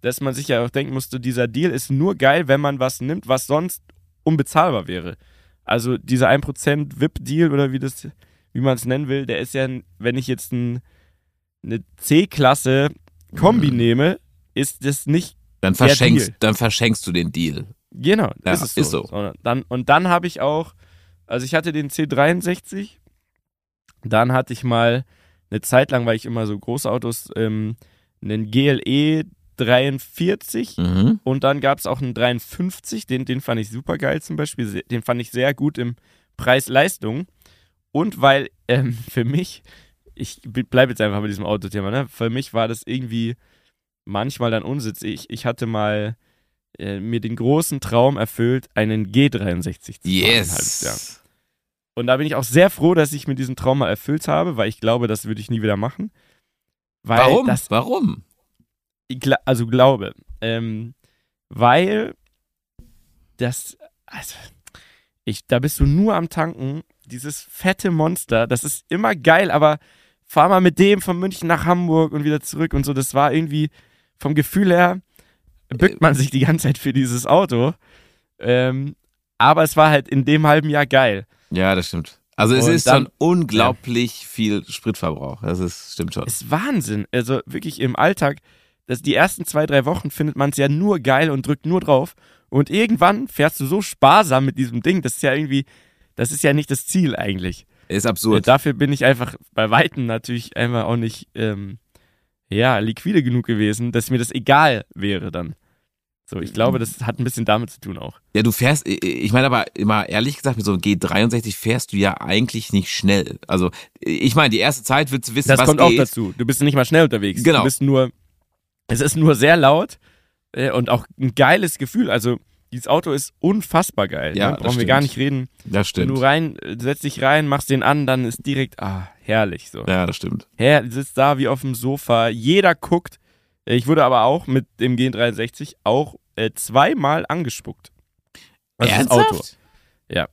dass man sich ja auch denken musste, dieser Deal ist nur geil, wenn man was nimmt, was sonst unbezahlbar wäre. Also dieser 1% VIP-Deal oder wie das, wie man es nennen will, der ist ja, wenn ich jetzt ein, eine C-Klasse Kombi mhm. nehme, ist das nicht. Dann verschenkst, dann verschenkst du den Deal. Genau, ja, ist so. Ist so. Und dann, und dann habe ich auch, also ich hatte den C63, dann hatte ich mal eine Zeit lang, weil ich immer so Großautos, ähm, einen GLE 43 mhm. und dann gab es auch einen 53, den, den fand ich super geil zum Beispiel, den fand ich sehr gut im Preis-Leistung und weil ähm, für mich, ich bleibe jetzt einfach mit diesem Autothema, ne? für mich war das irgendwie manchmal dann Unsitz. Ich, ich hatte mal äh, mir den großen Traum erfüllt, einen G63 zu yes. fahren. Und da bin ich auch sehr froh, dass ich mir diesen Traum mal erfüllt habe, weil ich glaube, das würde ich nie wieder machen. Warum? Das, Warum? also glaube. Ähm, weil das, also, ich, da bist du nur am Tanken. Dieses fette Monster, das ist immer geil, aber fahr mal mit dem von München nach Hamburg und wieder zurück und so. Das war irgendwie vom Gefühl her, bückt man sich die ganze Zeit für dieses Auto. Ähm, aber es war halt in dem halben Jahr geil. Ja, das stimmt. Also es und ist dann, schon unglaublich ja. viel Spritverbrauch. Das ist, stimmt schon. Ist Wahnsinn. Also wirklich im Alltag, das, die ersten zwei, drei Wochen findet man es ja nur geil und drückt nur drauf. Und irgendwann fährst du so sparsam mit diesem Ding. Das ist ja irgendwie, das ist ja nicht das Ziel eigentlich. Ist absurd. Dafür bin ich einfach bei Weitem natürlich einfach auch nicht, ähm, ja, liquide genug gewesen, dass mir das egal wäre dann. So, ich glaube, das hat ein bisschen damit zu tun auch. Ja, du fährst, ich meine aber immer ehrlich gesagt, mit so einem G63 fährst du ja eigentlich nicht schnell. Also, ich meine, die erste Zeit willst du wissen, das was kommt geht. auch dazu. Du bist nicht mal schnell unterwegs. Genau. Du bist nur, es ist nur sehr laut äh, und auch ein geiles Gefühl. Also, dieses Auto ist unfassbar geil. Ja, ne? Brauchen wir stimmt. gar nicht reden. Das stimmt. Wenn du rein, setzt dich rein, machst den an, dann ist direkt, ah, herrlich so. Ja, das stimmt. Her, sitzt da wie auf dem Sofa. Jeder guckt. Ich wurde aber auch mit dem G63 auch äh, zweimal angespuckt. Also Ernsthaft? Das Auto. Ja.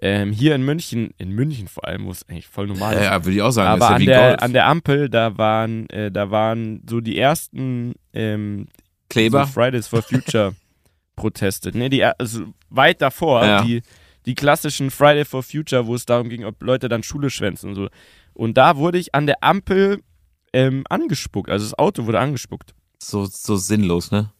Ähm, hier in München, in München vor allem, wo es eigentlich voll normal ist. Ja, würde ich auch sagen. Aber ja an, der, an der Ampel, da waren, äh, da waren so die ersten ähm, Kleber. So Fridays for Future Proteste. Ne, die, also weit davor, ja. die, die klassischen Friday for Future, wo es darum ging, ob Leute dann Schule schwänzen und so. Und da wurde ich an der Ampel ähm, angespuckt. Also das Auto wurde angespuckt. So, so sinnlos, ne?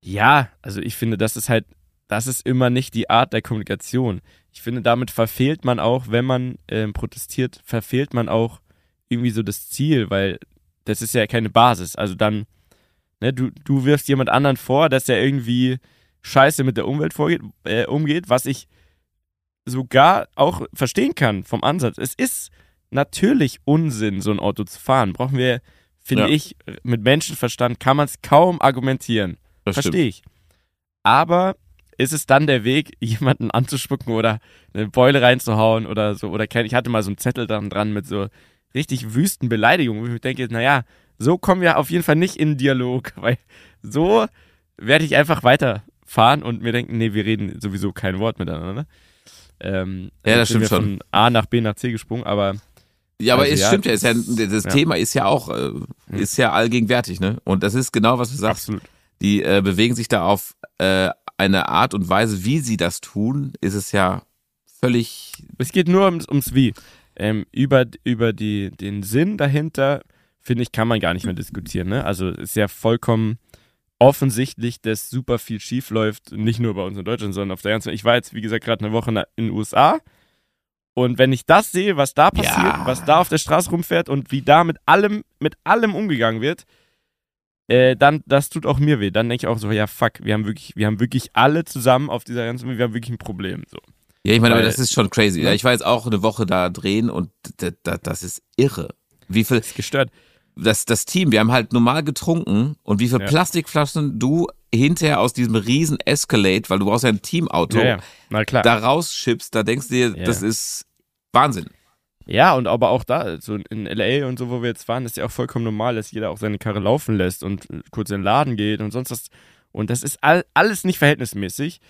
Ja, also ich finde, das ist halt, das ist immer nicht die Art der Kommunikation. Ich finde, damit verfehlt man auch, wenn man ähm, protestiert, verfehlt man auch irgendwie so das Ziel, weil das ist ja keine Basis. Also dann Ne, du, du wirfst jemand anderen vor, dass er irgendwie scheiße mit der Umwelt vorgeht, äh, umgeht, was ich sogar auch verstehen kann vom Ansatz. Es ist natürlich Unsinn, so ein Auto zu fahren. Brauchen wir, finde ja. ich, mit Menschenverstand kann man es kaum argumentieren. Verstehe ich. Aber ist es dann der Weg, jemanden anzuspucken oder eine Beule reinzuhauen oder so? Oder ich hatte mal so einen Zettel dann dran mit so richtig wüsten Beleidigungen, wo ich denke, naja, so kommen wir auf jeden Fall nicht in Dialog, weil so werde ich einfach weiterfahren und mir denken, nee, wir reden sowieso kein Wort miteinander. Ähm, ja, das stimmt schon. Von A nach B nach C gesprungen, aber ja, aber also, es ja, stimmt ja, ja das ja. Thema ist ja auch, äh, hm. ist ja allgegenwärtig, ne? Und das ist genau, was du sagst. Absolut. Die äh, bewegen sich da auf äh, eine Art und Weise, wie sie das tun, ist es ja völlig. Es geht nur ums, ums Wie. Ähm, über über die, den Sinn dahinter finde ich, kann man gar nicht mehr diskutieren. Ne? Also ist ja vollkommen offensichtlich, dass super viel schief läuft, nicht nur bei uns in Deutschland, sondern auf der ganzen Welt. Ich war jetzt, wie gesagt, gerade eine Woche in den USA Und wenn ich das sehe, was da passiert, Ja. was da auf der Straße rumfährt und wie da mit allem, mit allem umgegangen wird, äh, dann, das tut auch mir weh. Dann denke ich auch so, ja, fuck, wir haben wirklich, wir haben wirklich alle zusammen auf dieser ganzen, wir haben wirklich ein Problem. So. Ja, ich meine, aber Weil- das ist schon crazy. Ne? Ja, ich war jetzt auch eine Woche da drehen und das ist irre. Wie viel, Ist gestört. Das, das Team, wir haben halt normal getrunken und wie viel Ja. Plastikflaschen du hinterher aus diesem riesen Escalade, weil du brauchst ja ein Teamauto, Ja, ja. Na klar. da rausschippst, da denkst du dir, Ja. das ist Wahnsinn. Ja, und aber auch da, so in LA und so, wo wir jetzt waren, ist ja auch vollkommen normal, dass jeder auch seine Karre laufen lässt und äh, kurz in den Laden geht und sonst was. Und das ist all, alles nicht verhältnismäßig.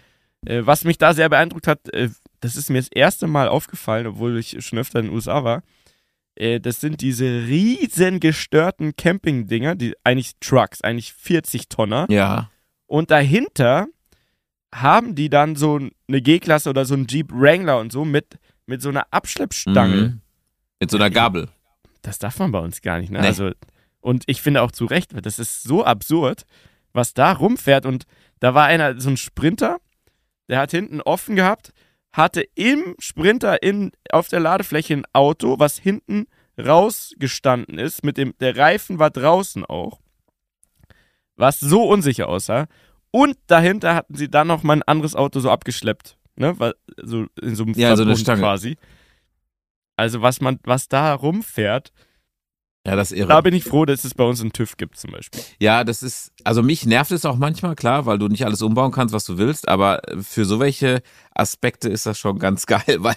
Äh, was mich da sehr beeindruckt hat, äh, das ist mir das erste Mal aufgefallen, obwohl ich schon öfter in den USA war. Äh, das sind diese riesen gestörten Camping-Dinger, die eigentlich Trucks, eigentlich 40 Tonner. Ja. Und dahinter haben die dann so eine G-Klasse oder so ein Jeep Wrangler und so mit, mit so einer Abschleppstange. Mhm. Mit so einer Gabel. Das darf man bei uns gar nicht, ne? Nee. Also, und ich finde auch zu Recht, das ist so absurd, was da rumfährt. Und da war einer, so ein Sprinter, der hat hinten offen gehabt, hatte im Sprinter in, auf der Ladefläche ein Auto, was hinten rausgestanden ist. Mit dem, der Reifen war draußen auch. Was so unsicher aussah. Und dahinter hatten sie dann noch mal ein anderes Auto so abgeschleppt. Ne? So in so einem Ja, so eine Verbund Stange. quasi. Also was man, was da rumfährt, Ja, das ist irre. da bin ich froh, dass es bei uns einen TÜV gibt zum Beispiel. Ja, das ist, also mich nervt es auch manchmal, klar, weil du nicht alles umbauen kannst, was du willst, aber für so welche Aspekte ist das schon ganz geil, weil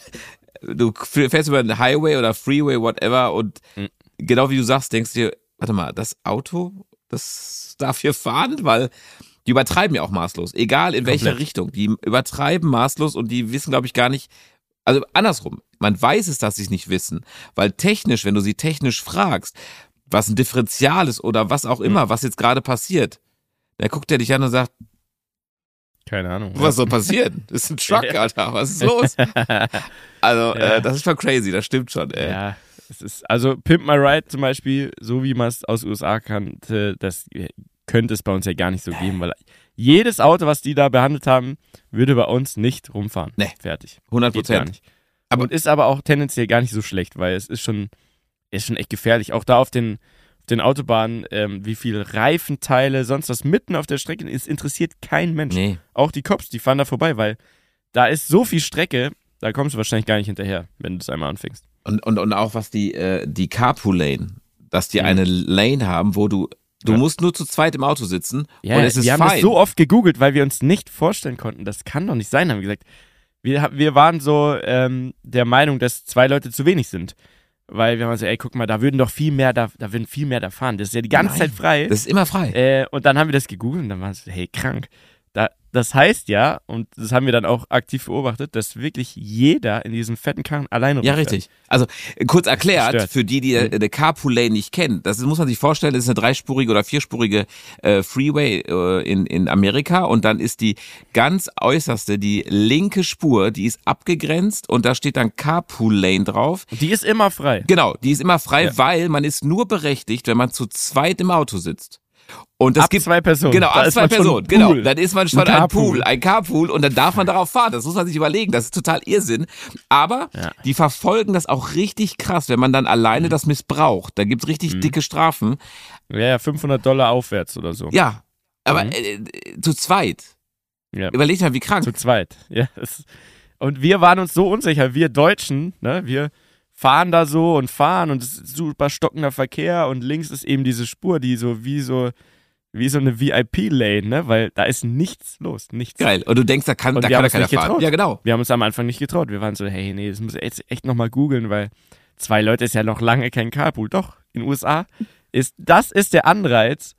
du fährst über einen Highway oder Freeway, whatever, und Mhm. genau wie du sagst, denkst du dir, warte mal, das Auto, das darf hier fahren, weil die übertreiben ja auch maßlos, egal in welcher Komplett. Richtung, die übertreiben maßlos und die wissen, glaube ich, gar nicht, also andersrum, man weiß es, dass sie es nicht wissen, weil technisch, wenn du sie technisch fragst, was ein Differential ist oder was auch immer, was jetzt gerade passiert, dann guckt er dich an und sagt, Keine Ahnung. was soll passieren? Das ist ein Truck, Alter, was ist los? Also, Ja. äh, das ist schon crazy, das stimmt schon, ey. ja, es ist, also Pimp My Ride zum Beispiel, so wie man es aus USA kannte, das könnte es bei uns ja gar nicht so geben, weil jedes Auto, was die da behandelt haben, würde bei uns nicht rumfahren. Nee. Fertig. 100 Geht gar Prozent. Aber- und ist aber auch tendenziell gar nicht so schlecht, weil es ist schon, ist schon echt gefährlich. Auch da auf den, auf den Autobahnen, ähm, wie viele Reifenteile, sonst was mitten auf der Strecke ist, interessiert kein Mensch. Nee. Auch die Cops, die fahren da vorbei, weil da ist so viel Strecke, da kommst du wahrscheinlich gar nicht hinterher, wenn du das einmal anfängst. Und, und, und auch was die, äh, die Carpool-Lane, dass die Mhm. eine Lane haben, wo du, du Ja. musst nur zu zweit im Auto sitzen Ja, und es ist wir haben fein. das so oft gegoogelt, weil wir uns nicht vorstellen konnten, das kann doch nicht sein, haben wir gesagt. Wir, wir waren so ähm, der Meinung, dass zwei Leute zu wenig sind. Weil wir haben so, ey, guck mal, da würden doch viel mehr da, da würden viel mehr da fahren. Das ist ja die ganze Nein, Zeit frei. das ist immer frei. Äh, und dann haben wir das gegoogelt und dann waren so, hey, krank. Da, das heißt ja, und das haben wir dann auch aktiv beobachtet, dass wirklich jeder in diesem fetten Karren alleine Ja, rumfährt. richtig. Also äh, kurz erklärt, für die, die äh, eine Carpool-Lane nicht kennen, das muss man sich vorstellen, das ist eine dreispurige oder vierspurige äh, Freeway äh, in, in Amerika und dann ist die ganz äußerste, die linke Spur, die ist abgegrenzt und da steht dann Carpool-Lane drauf. Und die ist immer frei. Genau, die ist immer frei, Ja. weil man ist nur berechtigt, wenn man zu zweit im Auto sitzt. Und das ab gibt zwei Personen. Genau, Da ab zwei Personen, genau. Dann ist man schon Ein ein. Pool, ein Carpool und dann darf man darauf fahren. Das muss man sich überlegen. Das ist total Irrsinn. Aber Ja. die verfolgen das auch richtig krass, wenn man dann Mhm. alleine das missbraucht. Da gibt's richtig dicke Strafen. Ja, ja, 500 Dollar aufwärts oder so. Ja, aber Mhm. äh, äh, zu zweit. Ja. Überleg mal, wie krank. Zu zweit. Ja, es, und wir waren uns so unsicher, wir Deutschen, ne, wir fahren da so und fahren und es ist super stockender Verkehr und links ist eben diese Spur, die so wie so wie so eine VIP-Lane, ne, weil da ist nichts los, nichts. Geil. Und du denkst, da kann, Und da kann uns keiner nicht fahren. getraut. Ja, genau. Wir haben uns am Anfang nicht getraut. Wir waren so, hey, nee, das muss ich jetzt echt nochmal googeln, weil zwei Leute ist ja noch lange kein Carpool. Doch, in den USA ist, das ist der Anreiz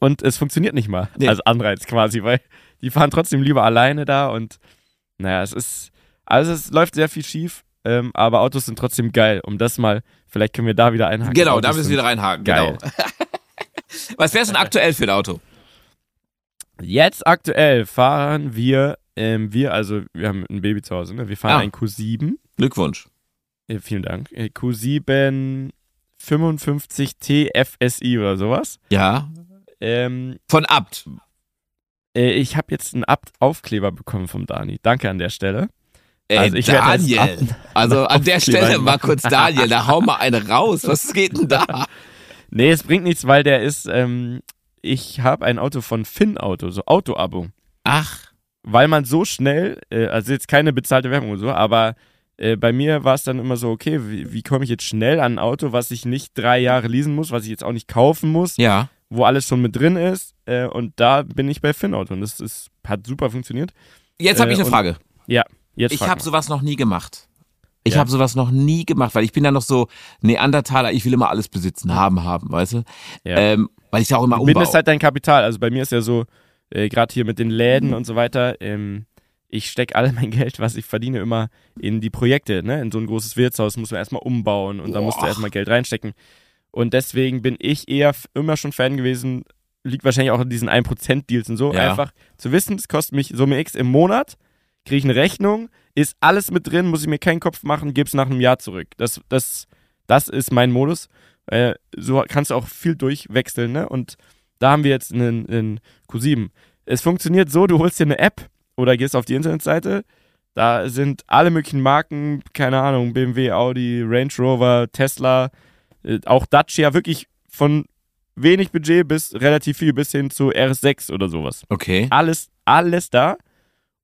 und es funktioniert nicht mal Nee. als Anreiz quasi, weil die fahren trotzdem lieber alleine da und naja, es ist, also es läuft sehr viel schief, ähm, aber Autos sind trotzdem geil. Um das mal, vielleicht können wir da wieder einhaken. Genau, Autos da müssen wir wieder reinhaken. geil. Genau. Was wär's denn aktuell für ein Auto? Jetzt aktuell fahren wir, ähm, wir, also wir haben ein Baby zu Hause, ne? wir fahren Ah. ein Q7. Glückwunsch. Ja, vielen Dank. Äh, Q7 55 TFSI oder sowas. Ja. Ähm, Von Abt. äh, ich habe jetzt einen Abt-Aufkleber bekommen vom Dani. Danke an der Stelle. Ey, also Daniel. Also an der Stelle mal kurz Daniel, da hau mal eine raus. Was geht denn da? Nee, es bringt nichts, weil der ist, ähm, ich habe ein Auto von Finn Auto, so Auto-Abo. Ach. Weil man so schnell, äh, also jetzt keine bezahlte Werbung oder so, aber äh, bei mir war es dann immer so, okay, wie, wie komme ich jetzt schnell an ein Auto, was ich nicht drei Jahre leasen muss, was ich jetzt auch nicht kaufen muss, ja. wo alles schon mit drin ist. Äh, und da bin ich bei Finn Auto und das ist, hat super funktioniert. Jetzt habe ich eine äh, Frage. Ja, jetzt. Ich habe sowas noch nie gemacht. Ich ja. habe sowas noch nie gemacht, weil ich bin ja noch so Neandertaler, ich will immer alles besitzen, haben, haben, weißt du? Ja. Ähm, weil ich da auch immer umbau. Bindest halt dein Kapital. Also bei mir ist ja so, äh, gerade hier mit den Läden mhm. und so weiter, ähm, ich stecke all mein Geld, was ich verdiene, immer in die Projekte. Ne? In so ein großes Wirtshaus muss man erstmal umbauen und da musst du erstmal Geld reinstecken. Und deswegen bin ich eher immer schon Fan gewesen, liegt wahrscheinlich auch in diesen 1%-Deals und so, ja. einfach zu wissen, es kostet mich Summe X im Monat, kriege ich eine Rechnung, ist alles mit drin, muss ich mir keinen Kopf machen, gebe es nach einem Jahr zurück. Das, das, das ist mein Modus. Äh, so kannst du auch viel durchwechseln, ne? Und da haben wir jetzt einen, einen Q7. Es funktioniert so, du holst dir eine App oder gehst auf die Internetseite, da sind alle möglichen Marken, keine Ahnung, BMW, Audi, Range Rover, Tesla, äh, auch Dacia, wirklich von wenig Budget bis relativ viel, bis hin zu RS6 oder sowas. Okay. Alles, alles da.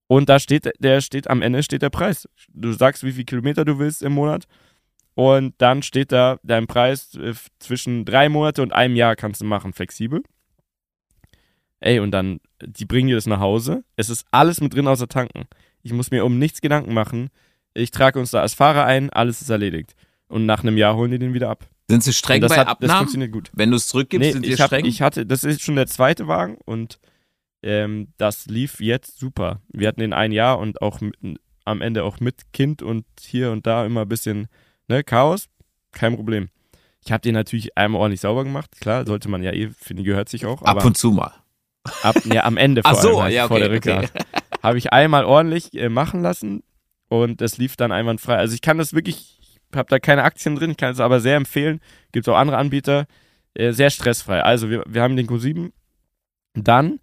Und da steht, der steht am Ende steht der Preis. Du sagst, wie viele Kilometer du willst im Monat. Und dann steht da dein Preis äh, zwischen drei Monate und einem Jahr kannst du machen, flexibel. Ey, und dann, die bringen dir das nach Hause. Es ist alles mit drin außer tanken. Ich muss mir um nichts Gedanken machen. Ich trage uns da als Fahrer ein, alles ist erledigt. Und nach einem Jahr holen die den wieder ab. Sind sie streng bei hat, Abnahmen? Das funktioniert gut. Wenn du es zurückgibst, nee, sind sie streng? ich hatte, das ist schon der zweite Wagen und ähm, das lief jetzt super. Wir hatten den ein Jahr und auch mit, am Ende auch mit Kind und hier und da immer ein bisschen ne, Chaos. Kein Problem. Ich habe den natürlich einmal ordentlich sauber gemacht. Klar, sollte man ja eh, finde gehört sich auch. Ab und zu mal. Ab, ja, am Ende vor Ach so, allem, ja, okay, vor der Rückkehr. Okay. Habe ich einmal ordentlich äh, machen lassen und das lief dann einwandfrei. Also ich kann das wirklich, ich habe da keine Aktien drin, ich kann es aber sehr empfehlen. Gibt auch andere Anbieter. Äh, sehr stressfrei. Also wir, wir haben den Q7. Dann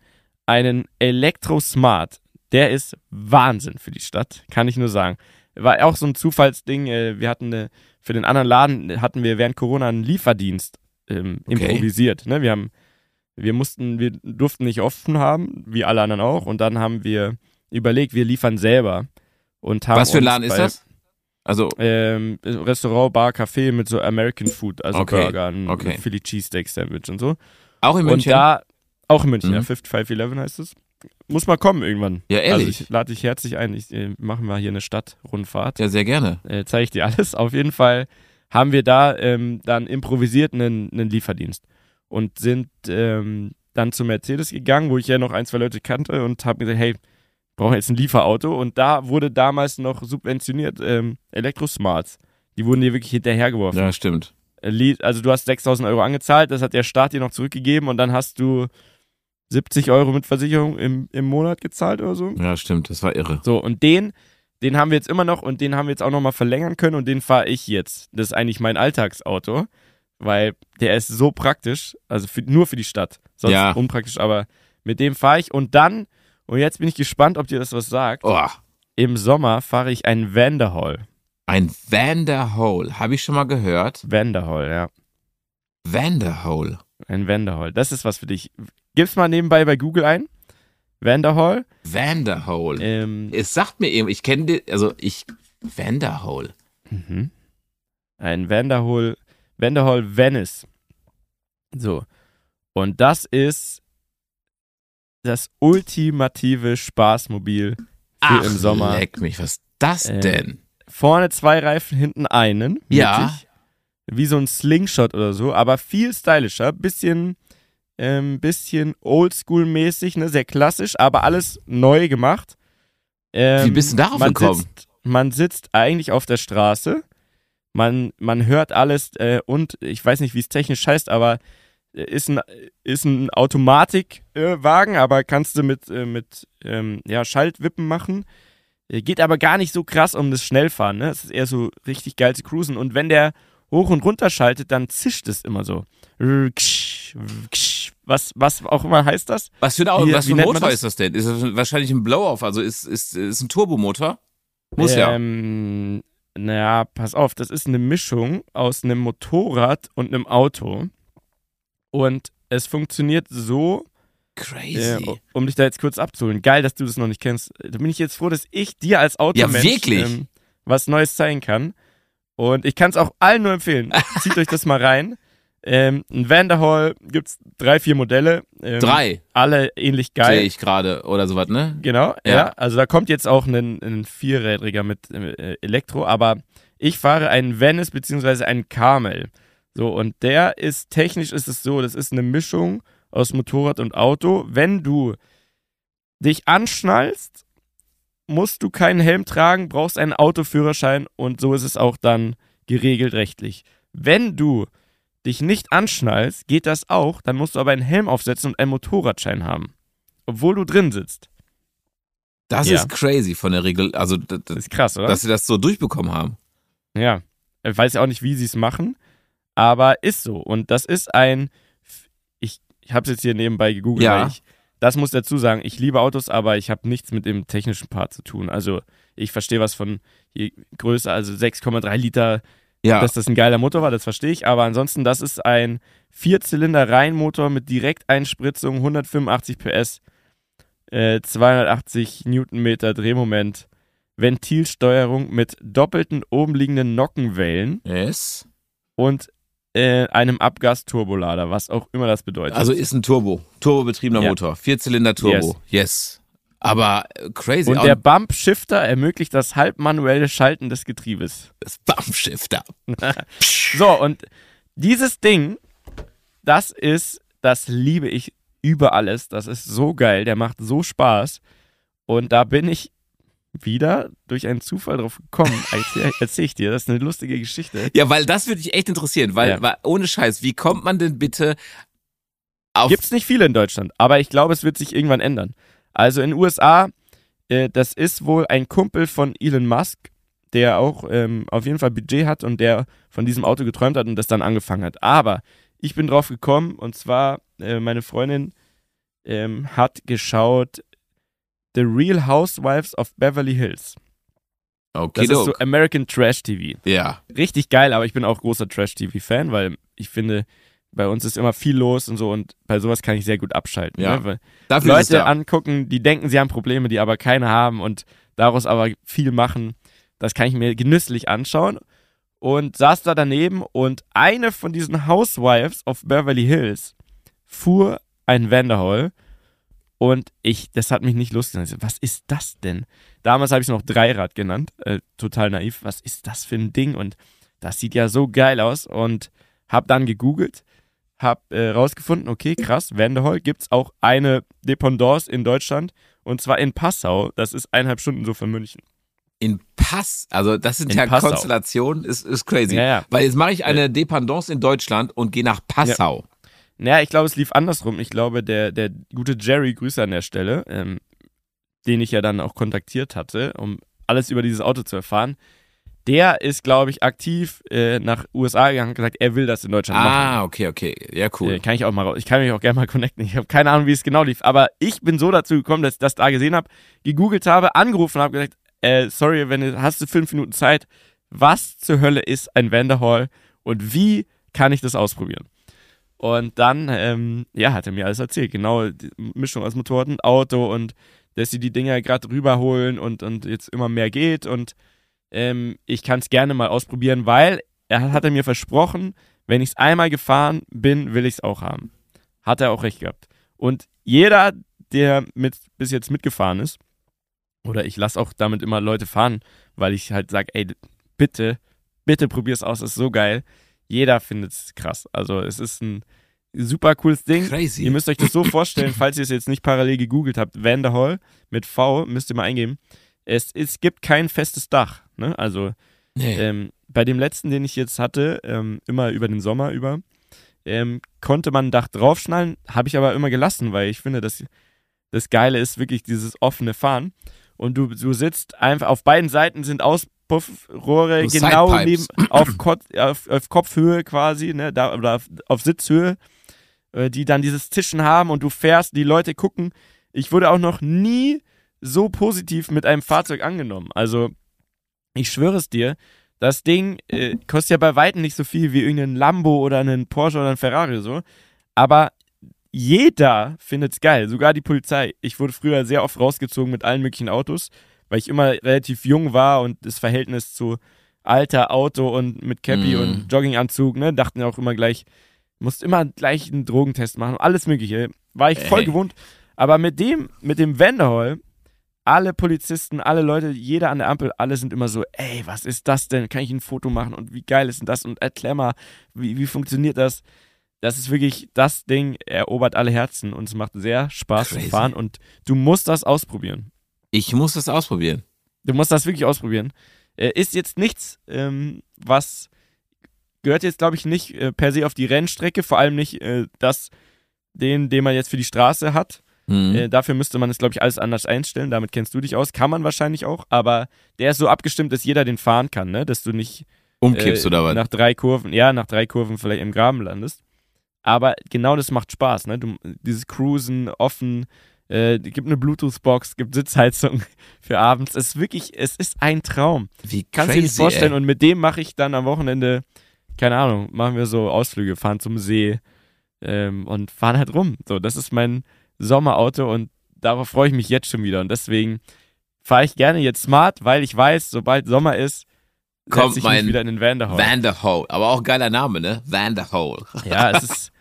einen Elektro-Smart. Der ist Wahnsinn für die Stadt, kann ich nur sagen. War auch so ein Zufallsding. Äh, wir hatten eine, für den anderen Laden hatten wir während Corona einen Lieferdienst ähm, okay. improvisiert. Ne? Wir haben, wir mussten, wir durften nicht offen haben, wie alle anderen auch. Und dann haben wir überlegt, wir liefern selber. Und haben Was für ein Laden ist das? Also ähm, Restaurant, Bar, Café mit so American Food, also okay. Burger, okay. Philly Cheesesteak Sandwich und so. Auch in München? Und da, auch in München, mhm. ja, 5511 heißt es. Muss mal kommen irgendwann. Ja, ehrlich. Also ich lade dich herzlich ein. Ich äh, machen wir hier eine Stadtrundfahrt. Ja, sehr gerne. Äh, Zeige ich dir alles. Auf jeden Fall haben wir da ähm, dann improvisiert einen, einen, Lieferdienst und sind ähm, dann zu Mercedes gegangen, wo ich ja noch ein, zwei Leute kannte und habe gesagt, hey, brauchen jetzt ein Lieferauto. Und da wurde damals noch subventioniert ähm, Elektrosmarts. Die wurden dir wirklich hinterhergeworfen. Ja, stimmt. Äh, also du hast 6000 Euro angezahlt, das hat der Staat dir noch zurückgegeben und dann hast du 70 Euro mit Versicherung im, im Monat gezahlt oder so. Ja, stimmt, das war irre. So, und den, den haben wir jetzt immer noch und den haben wir jetzt auch nochmal verlängern können und den fahre ich jetzt. Das ist eigentlich mein Alltagsauto, weil der ist so praktisch, also für, nur für die Stadt. Sonst ja. unpraktisch, aber mit dem fahre ich und dann, und jetzt bin ich gespannt, ob dir das was sagt. Oh. Im Sommer fahre ich ein Vanderhall. Ein Vanderhall, habe ich schon mal gehört. Vanderhall, ja. Vanderhall. Ein Vanderhall. Das ist was für dich. Gib's mal nebenbei bei Google ein. Vanderhall. Vanderhall. Ähm, es sagt mir eben, ich kenne den, also ich, Vanderhall. Mhm. Ein Vanderhall, Vanderhall Venice. So. Und das ist das ultimative Spaßmobil für Ach, im Sommer. Leck mich, was ist das äh, denn? Vorne zwei Reifen, hinten einen. Ja. Mittig, wie so ein Slingshot oder so, aber viel stylischer, bisschen, ähm, bisschen oldschool-mäßig, ne, sehr klassisch, aber alles neu gemacht. Ähm, wie bist du darauf man gekommen? Sitzt, man sitzt eigentlich auf der Straße, man, man hört alles äh, und ich weiß nicht, wie es technisch heißt, aber äh, ist ein, ist ein Automatikwagen, äh, aber kannst du mit, äh, mit ähm, ja, Schaltwippen machen. Äh, geht aber gar nicht so krass um das Schnellfahren. Ne? Es ist eher so richtig geil zu cruisen. Und wenn der hoch und runter schaltet, dann zischt es immer so. Was, was auch immer heißt das? Was für, ein, wie, was für ein Motor ist das denn? Ist das wahrscheinlich ein Blow-Off? Also ist, ist, ist ein Turbomotor? Muss ähm, ja. Naja, pass auf, das ist eine Mischung aus einem Motorrad und einem Auto. Und es funktioniert so. Crazy. Äh, um dich da jetzt kurz abzuholen. Geil, dass du das noch nicht kennst. Da bin ich jetzt froh, dass ich dir als Automensch ja, wirklich? Ähm, was Neues zeigen kann. Und ich kann es auch allen nur empfehlen. Zieht euch das mal rein. Ähm, ein Vanderhall gibt es drei, vier Modelle. Ähm, drei? Alle ähnlich geil. Sehe ich gerade oder sowas, ne? Genau, ja. ja. Also da kommt jetzt auch ein, ein Vierrädriger mit äh, Elektro, aber ich fahre einen Venice beziehungsweise einen Carmel. So, und der ist, technisch ist es so, das ist eine Mischung aus Motorrad und Auto. Wenn du dich anschnallst, musst du keinen Helm tragen, brauchst einen Autoführerschein und so ist es auch dann geregelt rechtlich. Wenn du dich nicht anschnallst, geht das auch, dann musst du aber einen Helm aufsetzen und einen Motorradschein haben. Obwohl du drin sitzt. Das ja. ist crazy von der Regel. Also, das ist krass, oder? Dass sie das so durchbekommen haben. Ja. Ich weiß ja auch nicht, wie sie es machen, aber ist so. Und das ist ein. Ich, ich habe es jetzt hier nebenbei gegoogelt, ja. ich. Das muss dazu sagen, ich liebe Autos, aber ich habe nichts mit dem technischen Part zu tun. Also ich verstehe was von Größe, also 6,3 Liter ja. Dass das ein geiler Motor war, das verstehe ich. Aber ansonsten, das ist ein Vierzylinder-Reihenmotor mit Direkteinspritzung, 185 PS, äh, 280 Newtonmeter Drehmoment, Ventilsteuerung mit doppelten obenliegenden Nockenwellen. Yes. Und äh, einem Abgasturbolader, was auch immer das bedeutet. Also ist ein Turbo, turbobetriebener ja. Motor, Vierzylinder-Turbo. Yes. yes. Aber äh, crazy. Und der Bump Shifter ermöglicht das halbmanuelle Schalten des Getriebes. Das Bump Shifter. so, und dieses Ding, das ist, das liebe ich über alles. Das ist so geil, der macht so Spaß. Und da bin ich wieder durch einen Zufall drauf gekommen. Erzähl ich dir, das ist eine lustige Geschichte. Ja, weil das würde dich echt interessieren, weil, ja. weil ohne Scheiß, wie kommt man denn bitte auf. Gibt's nicht viele in Deutschland, aber ich glaube, es wird sich irgendwann ändern. Also in den USA, äh, das ist wohl ein Kumpel von Elon Musk, der auch ähm, auf jeden Fall Budget hat und der von diesem Auto geträumt hat und das dann angefangen hat. Aber ich bin drauf gekommen und zwar, äh, meine Freundin ähm, hat geschaut The Real Housewives of Beverly Hills. Okay, das ist so American Trash TV. Ja. Richtig geil, aber ich bin auch großer Trash TV-Fan, weil ich finde, bei uns ist immer viel los und so und bei sowas kann ich sehr gut abschalten. Ja. Ne? Leute da. angucken, die denken, sie haben Probleme, die aber keine haben und daraus aber viel machen, das kann ich mir genüsslich anschauen. Und saß da daneben und eine von diesen Housewives of Beverly Hills fuhr ein Vanderhall und ich, das hat mich nicht lustig. Was ist das denn? Damals habe ich es noch Dreirad genannt, äh, total naiv. Was ist das für ein Ding? Und das sieht ja so geil aus und habe dann gegoogelt habe äh, rausgefunden, okay, krass, Wendehol gibt es auch eine Dependance in Deutschland und zwar in Passau. Das ist eineinhalb Stunden so von München. In Pass, also das sind in ja Passau. Konstellationen, ist, ist crazy. Ja, ja. Weil jetzt mache ich eine Dependance in Deutschland und gehe nach Passau. Ja. Naja, ich glaube, es lief andersrum. Ich glaube, der, der gute Jerry, Grüße an der Stelle, ähm, den ich ja dann auch kontaktiert hatte, um alles über dieses Auto zu erfahren, der ist, glaube ich, aktiv äh, nach USA gegangen und gesagt, er will das in Deutschland ah, machen. Ah, okay, okay. Ja, cool. Äh, kann ich auch mal Ich kann mich auch gerne mal connecten. Ich habe keine Ahnung, wie es genau lief. Aber ich bin so dazu gekommen, dass ich das da gesehen habe, gegoogelt habe, angerufen habe, gesagt, äh, sorry, wenn du, hast du fünf Minuten Zeit, was zur Hölle ist ein Vanderhall und wie kann ich das ausprobieren? Und dann, ähm, ja, hat er mir alles erzählt. Genau, die Mischung aus Motorrad und Auto und dass sie die Dinger gerade rüberholen und, und jetzt immer mehr geht und ähm, ich kann es gerne mal ausprobieren, weil er hat er mir versprochen, wenn ich es einmal gefahren bin, will ich es auch haben. Hat er auch recht gehabt. Und jeder, der mit, bis jetzt mitgefahren ist, oder ich lasse auch damit immer Leute fahren, weil ich halt sage, ey, bitte, bitte probier's aus, ist so geil. Jeder findet es krass. Also es ist ein super cooles Ding. Crazy. Ihr müsst euch das so vorstellen, falls ihr es jetzt nicht parallel gegoogelt habt, Vanderhall mit V, müsst ihr mal eingeben. Es, es gibt kein festes Dach. Ne? Also nee. ähm, bei dem letzten, den ich jetzt hatte, ähm, immer über den Sommer über, ähm, konnte man ein Dach draufschnallen, habe ich aber immer gelassen, weil ich finde, dass das Geile ist wirklich dieses offene Fahren. Und du, du sitzt einfach, auf beiden Seiten sind Auspuffrohre so genau neben, auf, auf, auf, Kopfhöhe quasi, ne, da, oder auf, auf Sitzhöhe, äh, die dann dieses Zischen haben und du fährst, die Leute gucken. Ich wurde auch noch nie so positiv mit einem Fahrzeug angenommen. Also Ich schwöre es dir, das Ding äh, kostet ja bei Weitem nicht so viel wie irgendein Lambo oder ein Porsche oder ein Ferrari so. Aber jeder findet es geil, sogar die Polizei. Ich wurde früher sehr oft rausgezogen mit allen möglichen Autos, weil ich immer relativ jung war und das Verhältnis zu alter Auto und mit Cappy mm. und Jogginganzug, ne, dachten auch immer gleich, musst immer gleich einen Drogentest machen, alles mögliche. War ich voll Ey. gewohnt. Aber mit dem, mit dem Vanderhall, alle Polizisten, alle Leute, jeder an der Ampel, alle sind immer so, ey, was ist das denn? Kann ich ein Foto machen? Und wie geil ist denn das? Und erklär mal, wie, wie funktioniert das? Das ist wirklich, das Ding erobert alle Herzen und es macht sehr Spaß Crazy. zu fahren und du musst das ausprobieren. Ich muss das ausprobieren. Du musst das wirklich ausprobieren. Äh, ist jetzt nichts, ähm, was gehört jetzt, glaube ich, nicht äh, per se auf die Rennstrecke, vor allem nicht äh, das, den, den man jetzt für die Straße hat. Mhm. Äh, dafür müsste man es, glaube ich, alles anders einstellen. Damit kennst du dich aus. Kann man wahrscheinlich auch, aber der ist so abgestimmt, dass jeder den fahren kann, ne? Dass du nicht umkippst äh, oder was? Nach drei Kurven, ja, nach drei Kurven vielleicht im Graben landest. Aber genau das macht Spaß, ne? Du, dieses Cruisen, offen, äh, gibt eine Bluetooth-Box, gibt Sitzheizung für abends. Es ist wirklich, es ist ein Traum. Wie Kannst du dir nicht vorstellen. Ey. Und mit dem mache ich dann am Wochenende, keine Ahnung, machen wir so Ausflüge, fahren zum See ähm, und fahren halt rum. So, das ist mein Sommerauto und darauf freue ich mich jetzt schon wieder. Und deswegen fahre ich gerne jetzt smart, weil ich weiß, sobald Sommer ist, kommt ich mein wieder in den Vanderhole. Vanderhole, aber auch geiler Name, ne? Vanderhole. Ja, es ist,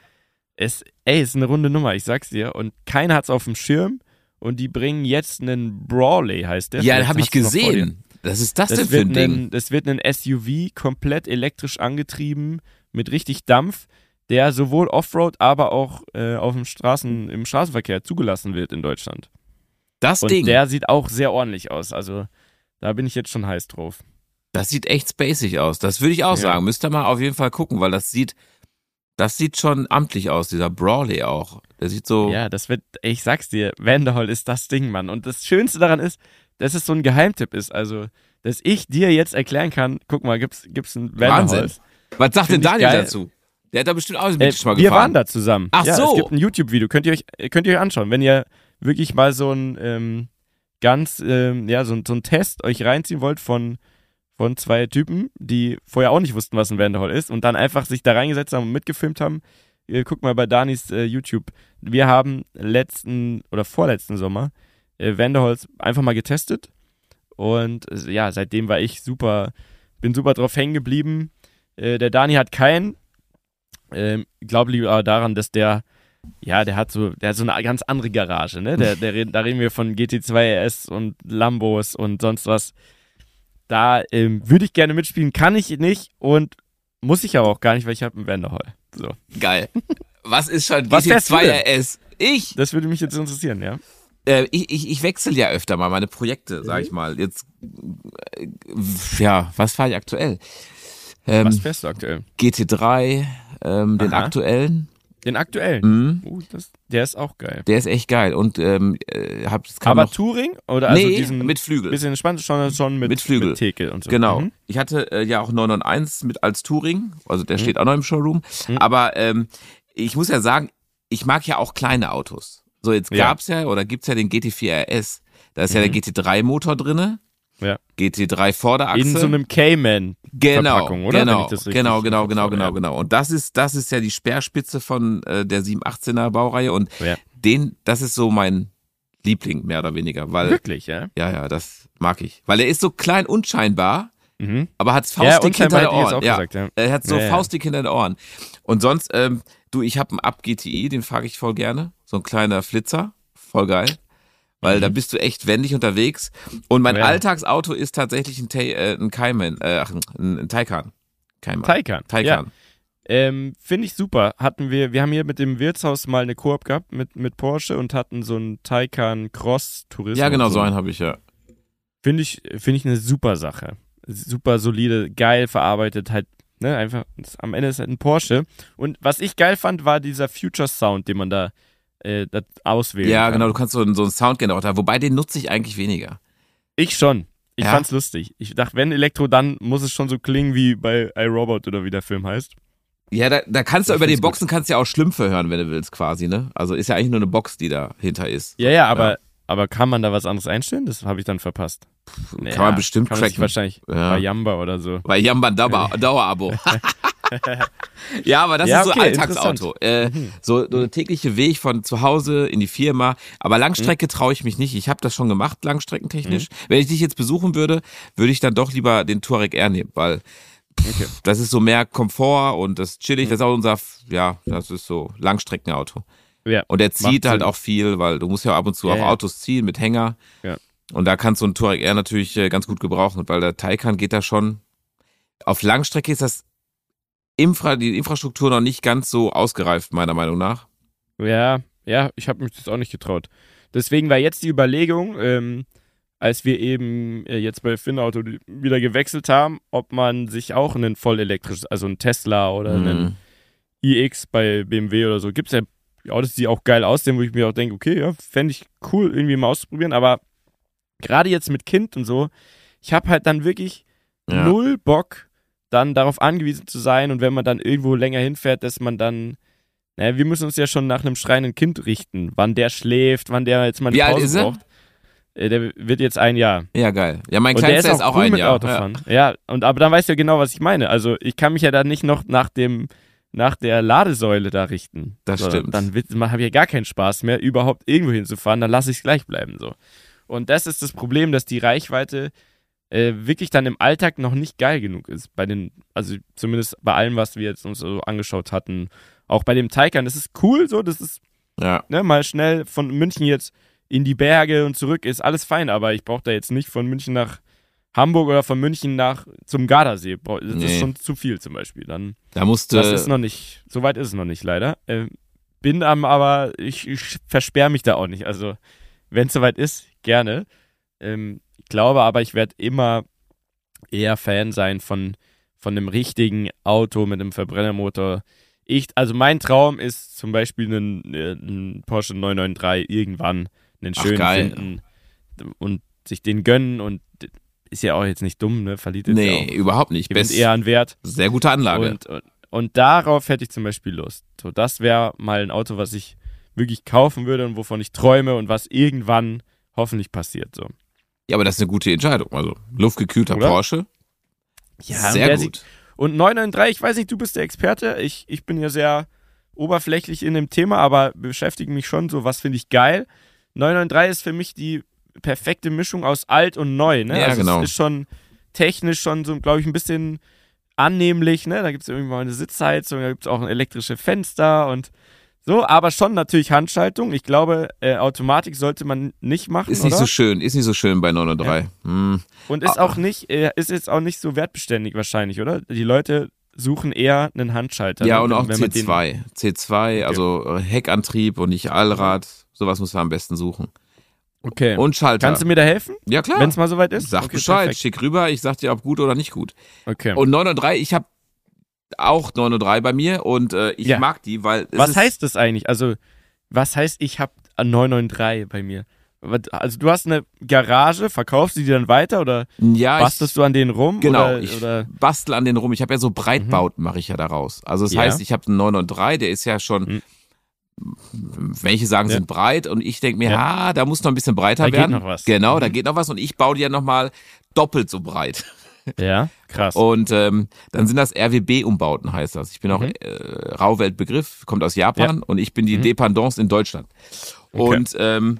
es, ey, es ist eine runde Nummer, ich sag's dir. Und keiner hat's auf dem Schirm. Und die bringen jetzt einen Brawley, heißt der. Ja, habe ich gesehen. Was ist das, das denn für ein Ding? Ein, das wird ein SUV, komplett elektrisch angetrieben, mit richtig Dampf, der sowohl Offroad, aber auch äh, auf dem Straßen, im Straßenverkehr zugelassen wird in Deutschland. Das Und Ding. Der sieht auch sehr ordentlich aus. Also da bin ich jetzt schon heiß drauf. Das sieht echt spacig aus. Das würde ich auch ja. sagen. Müsst ihr mal auf jeden Fall gucken, weil das sieht, das sieht schon amtlich aus, dieser Brawley auch. Der sieht so. Ja, das wird, ich sag's dir, Vanderhall ist das Ding, Mann. Und das Schönste daran ist, dass es so ein Geheimtipp ist. Also, dass ich dir jetzt erklären kann, guck mal, gibt's, gibt's ein Vanderhall. Wahnsinn. Was sagt denn Daniel dazu? Der hat da bestimmt auch mit äh, schon mal Wir waren da zusammen. Ach ja, so. Es gibt ein YouTube-Video, könnt ihr euch, könnt ihr euch anschauen, wenn ihr wirklich mal so ein ähm, ganz, ähm, ja, so, so ein Test euch reinziehen wollt von von zwei Typen, die vorher auch nicht wussten, was ein Vanderhall ist und dann einfach sich da reingesetzt haben und mitgefilmt haben. Ihr guckt mal bei Danis äh, YouTube. Wir haben letzten oder vorletzten Sommer äh, Vanderhalls einfach mal getestet und äh, ja, seitdem war ich super, bin super drauf hängen geblieben. Äh, der Dani hat keinen. Ähm, glaube lieber daran, dass der ja, der hat so, der hat so eine ganz andere Garage, ne? Der, der, da reden wir von GT2 RS und Lambos und sonst was. Da ähm, würde ich gerne mitspielen, kann ich nicht und muss ich aber auch gar nicht, weil ich habe einen Vanderhall. So. Geil. Was ist schon GT2 RS? Ich? Das würde mich jetzt interessieren, ja. Äh, ich, ich, ich wechsle ja öfter mal meine Projekte, sag ich mal. Jetzt, äh, ja, was fahre ich aktuell? Ähm, was fährst du aktuell? GT3, ähm, den aktuellen. Den aktuellen? Mhm. Uh, das, der ist auch geil. Der ist echt geil. Und ähm, äh, hab, Aber noch, Touring? Oder also nee, diesen mit Flügel. Bisschen spannend schon, schon mit, mit Flügel. Mit Tekel und so. Genau. Mhm. Ich hatte äh, ja auch 991 mit als Touring. Also der mhm. steht auch noch im Showroom. Mhm. Aber ähm, ich muss ja sagen, ich mag ja auch kleine Autos. So, jetzt gab's ja, ja oder gibt's ja den GT4 RS. Da ist ja der mhm. GT3-Motor drinne. Ja. GT3 Vorderachse. In so einem Cayman. Genau, oder? Genau, genau, genau, genau, genau, genau. Und das ist, das ist ja die Speerspitze von äh, der 718er Baureihe und ja. den, das ist so mein Liebling, mehr oder weniger, weil. Wirklich, ja? Ja, ja, das mag ich. Weil er ist so klein unscheinbar, mhm. aber hat faustdick ja, hinter den Ohren. Ja. Gesagt, ja. Er hat so ja, faustdick hinter den Ohren. Und sonst, ähm, du, ich habe einen Up GTI, den fahre ich voll gerne. So ein kleiner Flitzer, voll geil weil mhm. da bist du echt wendig unterwegs. Und mein ja. Alltagsauto ist tatsächlich ein, äh, ein Cayman, äh, ach, ein, ein Taycan. Cayman. Taycan. Taycan. Ja. Ähm, Finde ich super. Hatten wir, wir haben hier mit dem Wirtshaus mal eine Koop gehabt mit, mit Porsche und hatten so einen Taycan Cross Tourismus. Ja, genau, so einen habe ich ja. Finde ich, finde ich eine super Sache. Super solide, geil verarbeitet, halt, ne, einfach, am Ende ist halt ein Porsche. Und was ich geil fand, war dieser Future Sound, den man da äh, das auswählen Ja, kann. genau, du kannst so, so einen Soundgenerator, wobei den nutze ich eigentlich weniger. Ich schon. Ich Ja? fand's lustig. Ich dachte, wenn Elektro, dann muss es schon so klingen wie bei iRobot oder wie der Film heißt. Ja, da, da kannst du Ich über den find's gut. Boxen kannst du ja auch Schlümpfe hören, wenn du willst, quasi, ne? Also ist ja eigentlich nur eine Box, die dahinter ist. Ja, ja, aber, aber kann man da was anderes einstellen? Das habe ich dann verpasst. Kann man bestimmt kann cracken. wahrscheinlich ja. bei Jamba oder so. Bei Jamba ein Dauer, Dauerabo. Ja, aber das ja, ist so okay, Alltagsauto. Äh, mhm. so, so der tägliche Weg von zu Hause in die Firma. Aber Langstrecke mhm. traue ich mich nicht. Ich habe das schon gemacht, langstreckentechnisch. Mhm. Wenn ich dich jetzt besuchen würde, würde ich dann doch lieber den Touareg R nehmen, weil okay. das ist so mehr Komfort und das chillig. Mhm. Das ist auch unser, ja, das ist so Langstreckenauto. Ja, und er zieht halt Sinn. auch viel, weil du musst ja ab und zu ja, auch ja. Autos ziehen mit Hänger. Ja. Und da kannst du einen Touareg R natürlich äh, ganz gut gebrauchen, weil der Taycan geht da schon. Auf Langstrecke ist das Infra, die Infrastruktur noch nicht ganz so ausgereift, meiner Meinung nach. Ja, ja, ich habe mich das auch nicht getraut. Deswegen war jetzt die Überlegung, ähm, als wir eben äh, jetzt bei Finnauto wieder gewechselt haben, ob man sich auch einen voll elektrisches, also einen Tesla oder mhm. einen iX bei BMW oder so, gibt es ja Autos, die auch geil aussehen, wo ich mir auch denke, okay, ja, fände ich cool, irgendwie mal auszuprobieren, aber gerade jetzt mit Kind und so, ich habe halt dann wirklich ja. null Bock, dann darauf angewiesen zu sein und wenn man dann irgendwo länger hinfährt, dass man dann, naja, wir müssen uns ja schon nach einem schreienden Kind richten, wann der schläft, wann der jetzt mal eine Wie Pause braucht. Äh, der wird jetzt ein Jahr. Ja, geil. Ja, mein Kleinster ist, ist, auch cool ein mit Jahr. Autofahren. Ja. ja, und aber dann weißt du ja genau, was ich meine. Also ich kann mich ja dann nicht noch nach dem nach der Ladesäule da richten. Das so, stimmt. Dann habe ich ja gar keinen Spaß mehr, überhaupt irgendwo hinzufahren. Dann lasse ich es gleich bleiben so. Und das ist das Problem, dass die Reichweite äh, wirklich dann im Alltag noch nicht geil genug ist. Bei den, also zumindest bei allem, was wir jetzt uns so angeschaut hatten. Auch bei dem Taycan, das ist cool, so, das ist ja. ne, mal schnell von München jetzt in die Berge und zurück, ist alles fein, aber ich brauche da jetzt nicht von München nach Hamburg oder von München nach zum Gardasee. Das nee. ist schon zu viel zum Beispiel. Dann, da musste. Das ist noch nicht, so weit ist es noch nicht leider. Äh, bin am, aber ich, ich versperre mich da auch nicht. Also, wenn es soweit ist, gerne. Ähm, glaube aber, ich werde immer eher Fan sein von, von einem richtigen Auto mit einem Verbrennermotor. Ich, also mein Traum ist zum Beispiel ein, äh, ein Porsche 993 irgendwann einen schönen Ach, finden und sich den gönnen und ist ja auch jetzt nicht dumm, ne? Verliert jetzt nee, ja überhaupt nicht. Best, eher an Wert. Sehr gute Anlage. Und, und, und darauf hätte ich zum Beispiel Lust. So, das wäre mal ein Auto, was ich wirklich kaufen würde und wovon ich träume und was irgendwann hoffentlich passiert. So. Ja, aber das ist eine gute Entscheidung. Also luftgekühlter Oder? Porsche. Ja, sehr gut. Sieht, und 993, ich weiß nicht, du bist der Experte. Ich, ich bin ja sehr oberflächlich in dem Thema, aber beschäftige mich schon so, was finde ich geil. 993 ist für mich die perfekte Mischung aus alt und neu. Ne? Ja, also genau. Es ist schon technisch schon so, glaube ich, ein bisschen annehmlich. Ne? Da gibt es irgendwie mal eine Sitzheizung, da gibt es auch ein elektrische Fenster und so, aber schon natürlich Handschaltung. Ich glaube, äh, Automatik sollte man nicht machen. Ist nicht oder? so schön, ist nicht so schön bei 903. Ja. Hm. Und ist ah. auch nicht, äh, ist jetzt auch nicht so wertbeständig wahrscheinlich, oder? Die Leute suchen eher einen Handschalter. Ja, ne? und auch C2. C2, okay. also Heckantrieb und nicht Allrad. Sowas muss man am besten suchen. Okay. Und Schalter. Kannst du mir da helfen? Ja, klar. Wenn es mal soweit ist? Sag okay, Bescheid, perfekt. schick rüber, ich sag dir, ob gut oder nicht gut. Okay. Und 903, ich habe auch 903 bei mir und äh, ich ja. mag die, weil. was heißt das eigentlich? Also, was heißt, ich habe 993 bei mir? Also du hast eine Garage, verkaufst du die dann weiter oder ja, bastelst ich, du an denen rum? Genau, oder, ich oder? bastel an denen rum. Ich habe ja so Breitbauten, mhm. mache ich ja daraus. Also das ja. heißt, ich habe einen 993, der ist ja schon, mhm. welche sagen, ja. sind breit und ich denke mir, ja. ha, da muss noch ein bisschen breiter da werden. Da geht noch was. Genau, mhm. da geht noch was und ich baue die ja nochmal doppelt so breit. Ja, krass. Und ähm, dann sind das RWB-Umbauten, heißt das. Ich bin auch mhm. äh, Rauweltbegriff, kommt aus Japan ja. und ich bin die mhm. Dependance in Deutschland. Okay. Und ähm,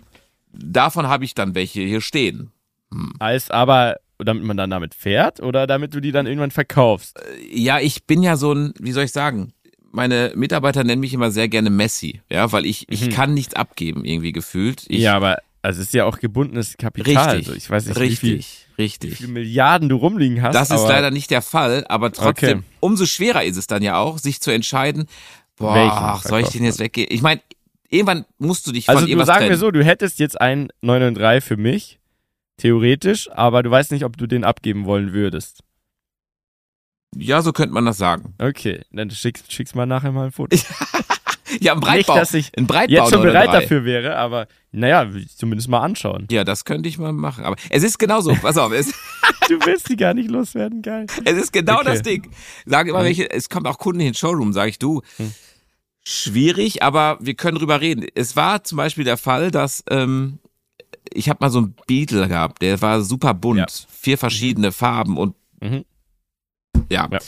davon habe ich dann welche hier stehen. Hm. Heißt aber, damit man dann damit fährt oder damit du die dann irgendwann verkaufst? Äh, ja, ich bin ja so ein, wie soll ich sagen? Meine Mitarbeiter nennen mich immer sehr gerne Messi, ja, weil ich, ich mhm. kann nichts abgeben, irgendwie gefühlt. Ich, ja, aber also es ist ja auch gebundenes Kapital. Richtig, also ich weiß nicht, richtig, wie viel, richtig. wie viele Milliarden du rumliegen hast. Das ist leider nicht der Fall, aber trotzdem, okay. umso schwerer ist es dann ja auch, sich zu entscheiden, boah, ach, soll ich den jetzt weggehen? Ich meine, irgendwann musst du dich von also sagen trennen. wir so, du hättest jetzt einen 993 für mich, theoretisch, aber du weißt nicht, ob du den abgeben wollen würdest. Ja, so könnte man das sagen. Okay, dann schickst, schickst mal nachher mal ein Foto. ja, ein Breitbau. Nicht, dass ich ein Breitbau jetzt schon bereit dafür wäre, aber naja, zumindest mal anschauen. Ja, das könnte ich mal machen. Aber es ist genauso. Pass auf. Es du willst die gar nicht loswerden, geil. Es ist genau okay. das Ding. Sag immer welche, es kommt auch Kunden in den Showroom, sag ich du. Hm. Schwierig, aber wir können drüber reden. Es war zum Beispiel der Fall, dass ähm, ich habe mal so einen Beetle gehabt, der war super bunt, ja. vier verschiedene Farben und mhm. ja. ja.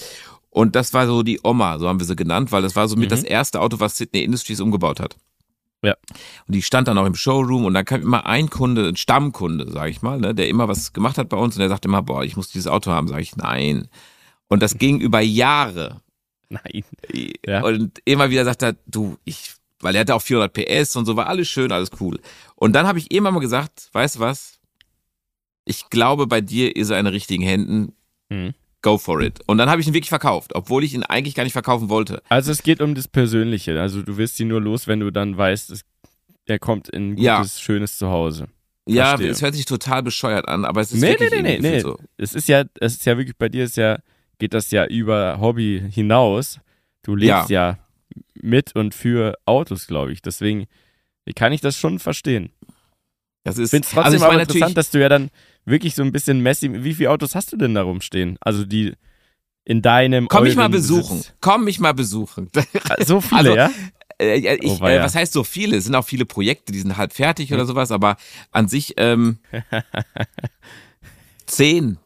Und das war so die Oma, so haben wir sie genannt, weil das war so mit mhm. das erste Auto, was Sydney Industries umgebaut hat. Ja. Und die stand dann auch im Showroom und dann kam immer ein Kunde, ein Stammkunde, sag ich mal, ne, der immer was gemacht hat bei uns und der sagte immer, boah, ich muss dieses Auto haben, sag ich, nein. Und das ging über Jahre. Nein. Ja. Und immer wieder sagt er, du, ich, weil er hatte auch 400 PS und so, war alles schön, alles cool. Und dann habe ich immer mal gesagt, weißt du was? Ich glaube, bei dir ist er in den richtigen Händen. Mhm. Go for it. Und dann habe ich ihn wirklich verkauft, obwohl ich ihn eigentlich gar nicht verkaufen wollte. Also es geht um das Persönliche. Also du wirst ihn nur los, wenn du dann weißt, es, er kommt in ein gutes, ja. schönes Zuhause. Ja, Verstehe. es hört sich total bescheuert an, aber es ist nee, wirklich nee, nee, nee, nee. so. Es ist ja, es ist ja wirklich bei dir ist ja geht das ja über Hobby hinaus. Du lebst ja, ja mit und für Autos, glaube ich. Deswegen kann ich das schon verstehen. Das ist, ich finde es trotzdem also aber interessant, dass du ja dann wirklich so ein bisschen Messi. Wie viele Autos hast du denn da rumstehen? Also die in deinem. Komm mich mal besuchen. Besitz. Komm mich mal besuchen. Ah, so viele, also, ja? Äh, ich, oh, äh, was heißt so viele? Es sind auch viele Projekte, die sind halb fertig hm. oder sowas, aber an sich ähm, zehn.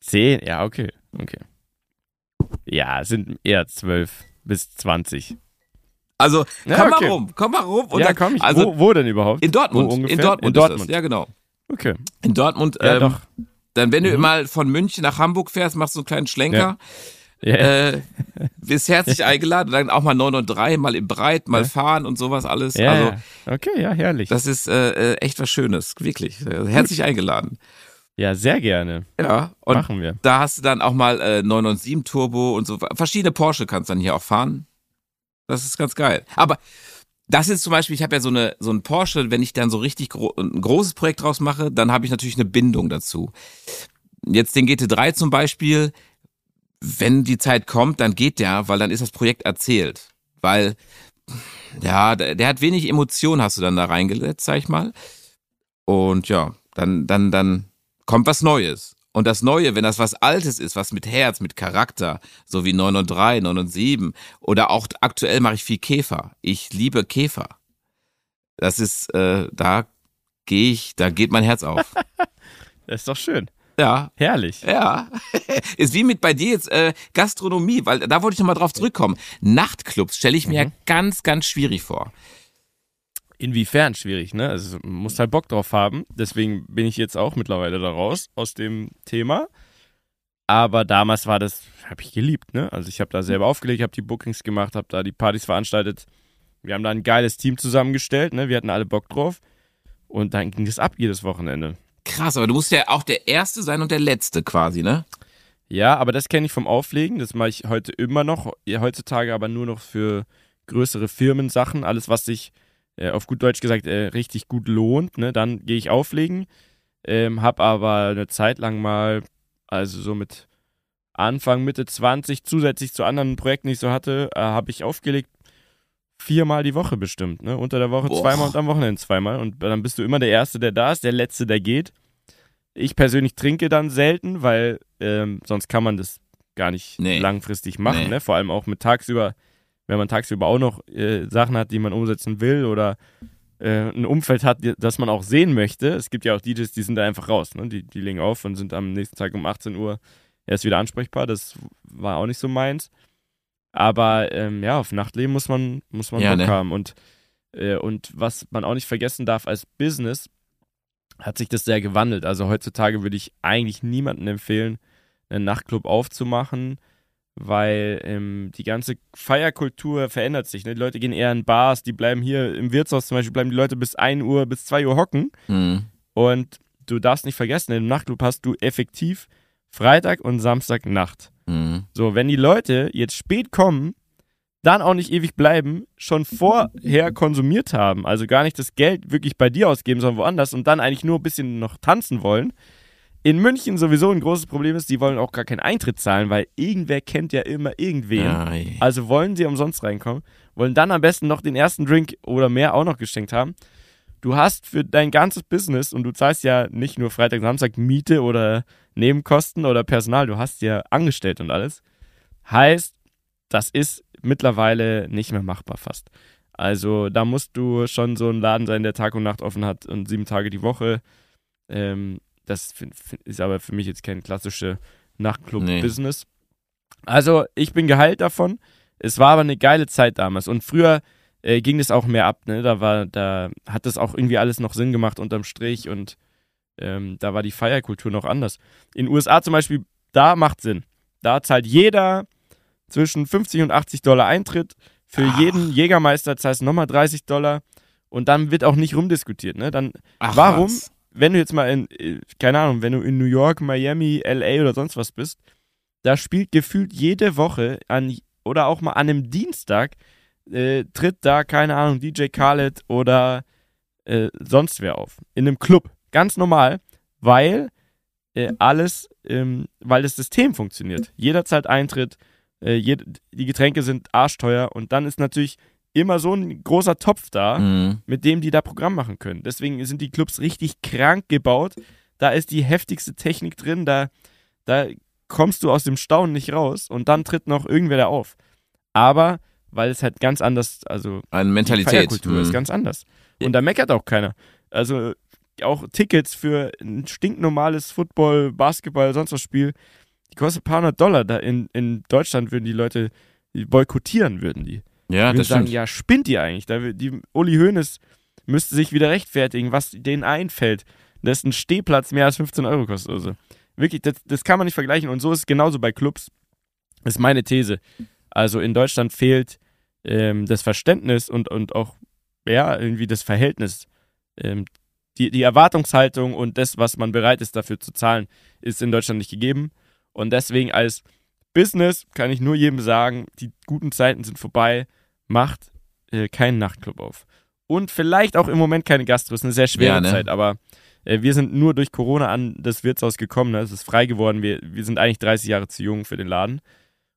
Zehn? Ja, okay. Okay. Ja, es sind eher zwölf bis zwanzig. Also, komm ja, okay. mal rum, komm mal rum. Und ja, dann, komm ich. Also, wo, wo denn überhaupt? In Dortmund. Wo ungefähr? In Dortmund. In Dortmund. ja, genau. Okay. In Dortmund. Ja, ähm, doch. Dann, wenn du mhm. mal von München nach Hamburg fährst, machst du einen kleinen Schlenker. Ja. Äh, bist herzlich eingeladen, dann auch mal 9 und 3, mal im Breit, mal ja. fahren und sowas alles. Ja, also, okay, ja, herrlich. Das ist äh, äh echt was Schönes, wirklich. Herzlich eingeladen. Ja, sehr gerne. Ja, und machen wir. Da hast du dann auch mal äh, 997 Turbo und so. Verschiedene Porsche kannst du dann hier auch fahren. Das ist ganz geil. Aber das ist zum Beispiel, ich habe ja so eine so ein Porsche, wenn ich dann so richtig gro ein großes Projekt draus mache, dann habe ich natürlich eine Bindung dazu. Jetzt den GT3 zum Beispiel, wenn die Zeit kommt, dann geht der, weil dann ist das Projekt erzählt. Weil, ja, der, der hat wenig Emotionen, hast du dann da reingesetzt, sag ich mal. Und ja, dann, dann, dann kommt was Neues. Und das Neue, wenn das was Altes ist, was mit Herz, mit Charakter, so wie 9 und 3, 9 und 7, oder auch aktuell mache ich viel Käfer. Ich liebe Käfer. Das ist, äh, da gehe ich, da geht mein Herz auf. das ist doch schön. Ja. Herrlich. Ja. ist wie mit bei dir jetzt äh, Gastronomie, weil da wollte ich nochmal drauf zurückkommen. Nachtclubs stelle ich mir mhm. ja ganz, ganz schwierig vor. Inwiefern schwierig, ne? Also man muss halt Bock drauf haben. Deswegen bin ich jetzt auch mittlerweile da raus aus dem Thema. Aber damals war das, habe ich geliebt, ne? Also ich habe da selber aufgelegt, habe die Bookings gemacht, habe da die Partys veranstaltet. Wir haben da ein geiles Team zusammengestellt, ne? Wir hatten alle Bock drauf. Und dann ging das ab jedes Wochenende. Krass, aber du musst ja auch der Erste sein und der Letzte quasi, ne? Ja, aber das kenne ich vom Auflegen. Das mache ich heute immer noch. Heutzutage aber nur noch für größere Firmensachen. Alles, was sich äh, auf gut Deutsch gesagt, äh, richtig gut lohnt, ne, dann gehe ich auflegen. Ähm, hab aber eine Zeit lang mal, also so mit Anfang, Mitte 20, zusätzlich zu anderen Projekten, die ich so hatte, äh, habe ich aufgelegt viermal die Woche bestimmt, ne? Unter der Woche Boah. zweimal und am Wochenende zweimal. Und dann bist du immer der Erste, der da ist, der Letzte, der geht. Ich persönlich trinke dann selten, weil ähm, sonst kann man das gar nicht nee. langfristig machen, nee. ne? Vor allem auch mit tagsüber wenn man tagsüber auch noch äh, Sachen hat, die man umsetzen will oder äh, ein Umfeld hat, das man auch sehen möchte. Es gibt ja auch DJs, die sind da einfach raus. Ne? Die, die legen auf und sind am nächsten Tag um 18 Uhr erst wieder ansprechbar. Das war auch nicht so meins. Aber ähm, ja, auf Nachtleben muss man, muss man ja, Bock ne? haben. Und, äh, und was man auch nicht vergessen darf als Business, hat sich das sehr gewandelt. Also heutzutage würde ich eigentlich niemandem empfehlen, einen Nachtclub aufzumachen weil ähm, die ganze Feierkultur verändert sich. Ne? Die Leute gehen eher in Bars, die bleiben hier im Wirtshaus zum Beispiel, bleiben die Leute bis 1 Uhr, bis 2 Uhr hocken. Mhm. Und du darfst nicht vergessen, im Nachtclub hast du effektiv Freitag und Samstag Nacht. Mhm. So, wenn die Leute jetzt spät kommen, dann auch nicht ewig bleiben, schon vorher konsumiert haben, also gar nicht das Geld wirklich bei dir ausgeben, sondern woanders und dann eigentlich nur ein bisschen noch tanzen wollen, in München sowieso ein großes Problem ist, die wollen auch gar keinen Eintritt zahlen, weil irgendwer kennt ja immer irgendwen. Ai. Also wollen sie umsonst reinkommen, wollen dann am besten noch den ersten Drink oder mehr auch noch geschenkt haben. Du hast für dein ganzes Business und du zahlst ja nicht nur Freitag, Samstag Miete oder Nebenkosten oder Personal, du hast ja angestellt und alles. Heißt, das ist mittlerweile nicht mehr machbar fast. Also da musst du schon so ein Laden sein, der Tag und Nacht offen hat und sieben Tage die Woche. Ähm, das ist aber für mich jetzt kein klassische Nachtclub-Business. Nee. Also ich bin geheilt davon. Es war aber eine geile Zeit damals. Und früher äh, ging es auch mehr ab. Ne? Da war, da hat das auch irgendwie alles noch Sinn gemacht unterm Strich und ähm, da war die Feierkultur noch anders. In den USA zum Beispiel, da macht Sinn. Da zahlt jeder zwischen 50 und 80 Dollar Eintritt. Für Ach. jeden Jägermeister zahlst du nochmal 30 Dollar. Und dann wird auch nicht rumdiskutiert. Ne? Dann, Ach, warum, was? Wenn du jetzt mal in, äh, keine Ahnung, wenn du in New York, Miami, LA oder sonst was bist, da spielt gefühlt jede Woche an oder auch mal an einem Dienstag äh, tritt da, keine Ahnung, DJ Khaled oder äh, sonst wer auf. In einem Club. Ganz normal, weil äh, alles, ähm, weil das System funktioniert. Jeder zahlt Eintritt, äh, jed die Getränke sind arschteuer und dann ist natürlich immer so ein großer Topf da, mhm. mit dem die da Programm machen können. Deswegen sind die Clubs richtig krank gebaut. Da ist die heftigste Technik drin, da, da kommst du aus dem Staunen nicht raus und dann tritt noch irgendwer da auf. Aber weil es halt ganz anders, also eine Mentalität, die mhm. ist ganz anders. Und da meckert auch keiner. Also auch Tickets für ein stinknormales Football, Basketball, sonst was Spiel, die kosten ein paar hundert Dollar. Da in, in Deutschland würden die Leute die boykottieren, würden die. Ja, würden das sagen, stimmt. ja, spinnt ihr eigentlich? Da, die, Uli Hoeneß müsste sich wieder rechtfertigen, was denen einfällt, dass ein Stehplatz mehr als 15 Euro kostet. Also wirklich, das, das kann man nicht vergleichen. Und so ist es genauso bei Clubs. Das ist meine These. Also in Deutschland fehlt ähm, das Verständnis und, und auch ja, irgendwie das Verhältnis. Ähm, die, die Erwartungshaltung und das, was man bereit ist dafür zu zahlen, ist in Deutschland nicht gegeben. Und deswegen als Business kann ich nur jedem sagen, die guten Zeiten sind vorbei, macht äh, keinen Nachtclub auf. Und vielleicht auch im Moment keine Gastro, ist eine sehr schwere ja, ne? Zeit, aber äh, wir sind nur durch Corona an das Wirtshaus gekommen, ne? es ist frei geworden, wir, wir sind eigentlich 30 Jahre zu jung für den Laden.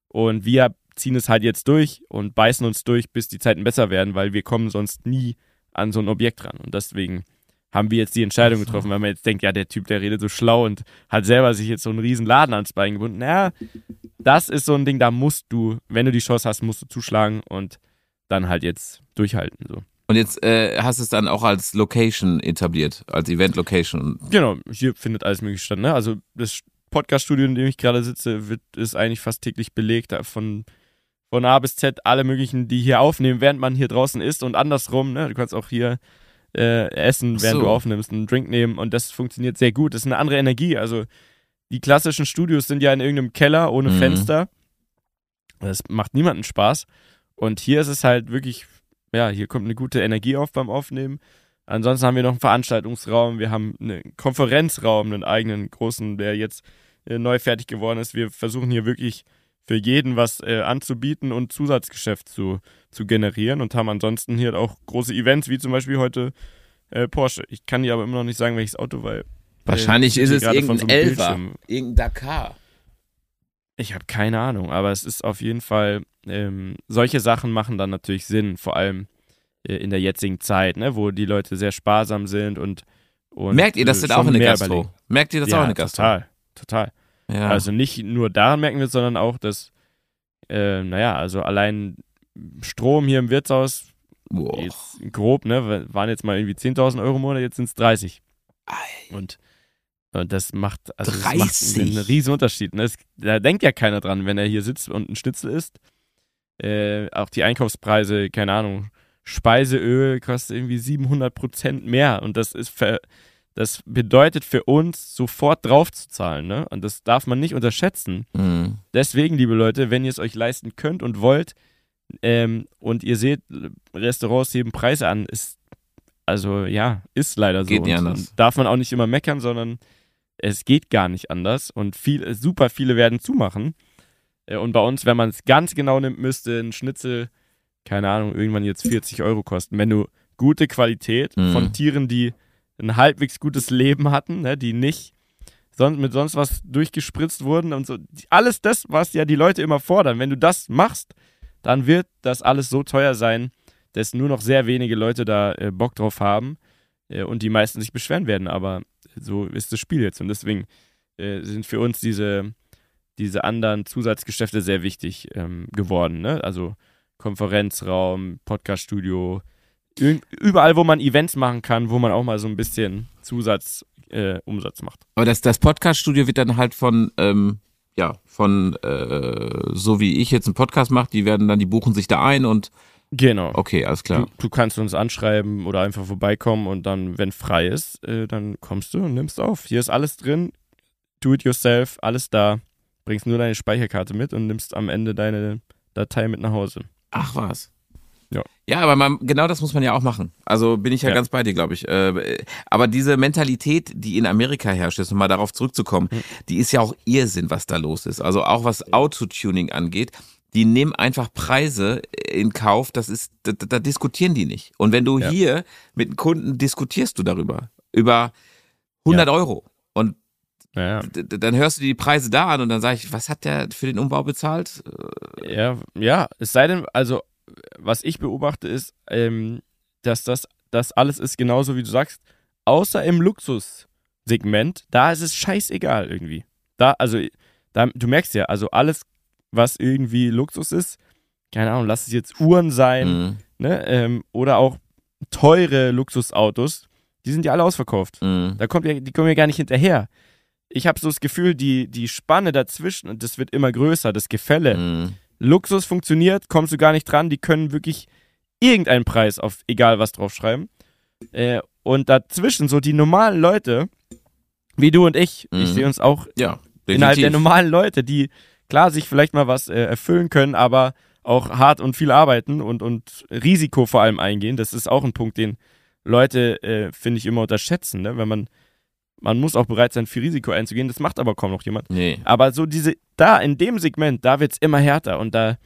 Und wir ziehen es halt jetzt durch und beißen uns durch, bis die Zeiten besser werden, weil wir kommen sonst nie an so ein Objekt ran. Und deswegen haben wir jetzt die Entscheidung getroffen, weil man jetzt denkt, ja, der Typ, der redet so schlau und hat selber sich jetzt so einen riesen Laden ans Bein gebunden. Naja, das ist so ein Ding, da musst du, wenn du die Chance hast, musst du zuschlagen und dann halt jetzt durchhalten. So. Und jetzt äh, hast du es dann auch als Location etabliert, als Event-Location. Genau, hier findet alles mögliche statt. Ne? Also das Podcast-Studio, in dem ich gerade sitze, wird, ist eigentlich fast täglich belegt von von A bis Z alle möglichen, die hier aufnehmen, während man hier draußen ist und andersrum. Ne? Du kannst auch hier äh, essen, während so. du aufnimmst, einen Drink nehmen und das funktioniert sehr gut. Das ist eine andere Energie. Also die klassischen Studios sind ja in irgendeinem Keller ohne mhm. Fenster. Das macht niemanden Spaß. Und hier ist es halt wirklich, ja, hier kommt eine gute Energie auf beim Aufnehmen. Ansonsten haben wir noch einen Veranstaltungsraum, wir haben einen Konferenzraum, einen eigenen großen, der jetzt äh, neu fertig geworden ist. Wir versuchen hier wirklich für jeden was äh, anzubieten und Zusatzgeschäft zu, zu generieren und haben ansonsten hier auch große Events, wie zum Beispiel heute äh, Porsche. Ich kann dir aber immer noch nicht sagen, welches Auto, weil. Wahrscheinlich äh, ist es irgendein so Elfer, irgendein Dakar. Ich habe keine Ahnung, aber es ist auf jeden Fall, ähm, solche Sachen machen dann natürlich Sinn, vor allem äh, in der jetzigen Zeit, ne, wo die Leute sehr sparsam sind und. und Merkt ihr das denn auch in der Gastro? Überlegen. Merkt ihr das ja, auch in der Gastro? Total, total. Ja. Also nicht nur daran merken wir, sondern auch, dass, äh, naja, also allein Strom hier im Wirtshaus, wow. jetzt grob, ne, waren jetzt mal irgendwie 10.000 Euro im Monat, jetzt sind es 30. Und, und das macht, also 30. Das macht einen riesen Unterschied. Ne? Es, da denkt ja keiner dran, wenn er hier sitzt und ein Schnitzel isst. Äh, auch die Einkaufspreise, keine Ahnung, Speiseöl kostet irgendwie 700 Prozent mehr und das ist ver das bedeutet für uns, sofort draufzuzahlen. Ne? Und das darf man nicht unterschätzen. Mhm. Deswegen, liebe Leute, wenn ihr es euch leisten könnt und wollt, ähm, und ihr seht, Restaurants heben Preise an, ist, also ja, ist leider so. Geht nicht anders. darf man auch nicht immer meckern, sondern es geht gar nicht anders. Und viel, super viele werden zumachen. Äh, und bei uns, wenn man es ganz genau nimmt, müsste ein Schnitzel, keine Ahnung, irgendwann jetzt 40 Euro kosten. Wenn du gute Qualität mhm. von Tieren, die ein halbwegs gutes Leben hatten, ne, die nicht sonst, mit sonst was durchgespritzt wurden und so. Alles das, was ja die Leute immer fordern. Wenn du das machst, dann wird das alles so teuer sein, dass nur noch sehr wenige Leute da äh, Bock drauf haben äh, und die meisten sich beschweren werden. Aber so ist das Spiel jetzt und deswegen äh, sind für uns diese, diese anderen Zusatzgeschäfte sehr wichtig ähm, geworden. Ne? Also Konferenzraum, Podcaststudio, überall, wo man Events machen kann, wo man auch mal so ein bisschen Zusatz äh, Umsatz macht. Aber das, das Podcast-Studio wird dann halt von, ähm, ja, von äh, so wie ich jetzt einen Podcast mache, die werden dann, die buchen sich da ein und Genau. Okay, alles klar. Du, du, kannst uns anschreiben oder einfach vorbeikommen und dann, wenn frei ist, äh, dann kommst du und nimmst auf. Hier ist alles drin. Do it yourself, alles da. Bringst nur deine Speicherkarte mit und nimmst am Ende deine Datei mit nach Hause. Ach was. Ja. Ja, aber man, genau das muss man ja auch machen. Also bin ich ja, ja. ganz bei dir, glaube ich. Äh, aber diese Mentalität, die in Amerika herrscht, jetzt um mal darauf zurückzukommen, mhm. die ist ja auch Irrsinn, was da los ist. Also auch was Autotuning angeht die nehmen einfach Preise in Kauf, das ist, da, da diskutieren die nicht. Und wenn du ja. hier mit einem Kunden diskutierst du darüber, über 100 ja. Euro. Und ja, dann hörst du die Preise da an und dann sage ich, was hat der für den Umbau bezahlt? Ja, ja, es sei denn, also was ich beobachte ist, ähm, dass das, das alles ist genauso wie du sagst, außer im Luxussegment, da ist es scheißegal irgendwie. Da, also, da, du merkst ja, also alles was irgendwie Luxus ist. Keine Ahnung, lass es jetzt Uhren sein, mhm. ne? Ähm, oder auch teure Luxusautos, die sind ja alle ausverkauft. Mhm. Da kommt ja, die kommen ja gar nicht hinterher. Ich habe so das Gefühl, die, die Spanne dazwischen, und das wird immer größer, das Gefälle. Mhm. Luxus funktioniert, kommst du gar nicht dran, die können wirklich irgendeinen Preis auf egal was draufschreiben. Äh, und dazwischen so die normalen Leute, wie du und ich, ich mhm. sehe uns auch ja, innerhalb der normalen Leute, die klar sich vielleicht mal was äh, erfüllen können, aber auch hart und viel arbeiten und, und Risiko vor allem eingehen. Das ist auch ein Punkt, den Leute, äh, finde ich, immer unterschätzen, ne? wenn man man muss auch bereit sein, viel Risiko einzugehen. Das macht aber kaum noch jemand. Nee. Aber so diese, da in dem Segment, da wird es immer härter und da,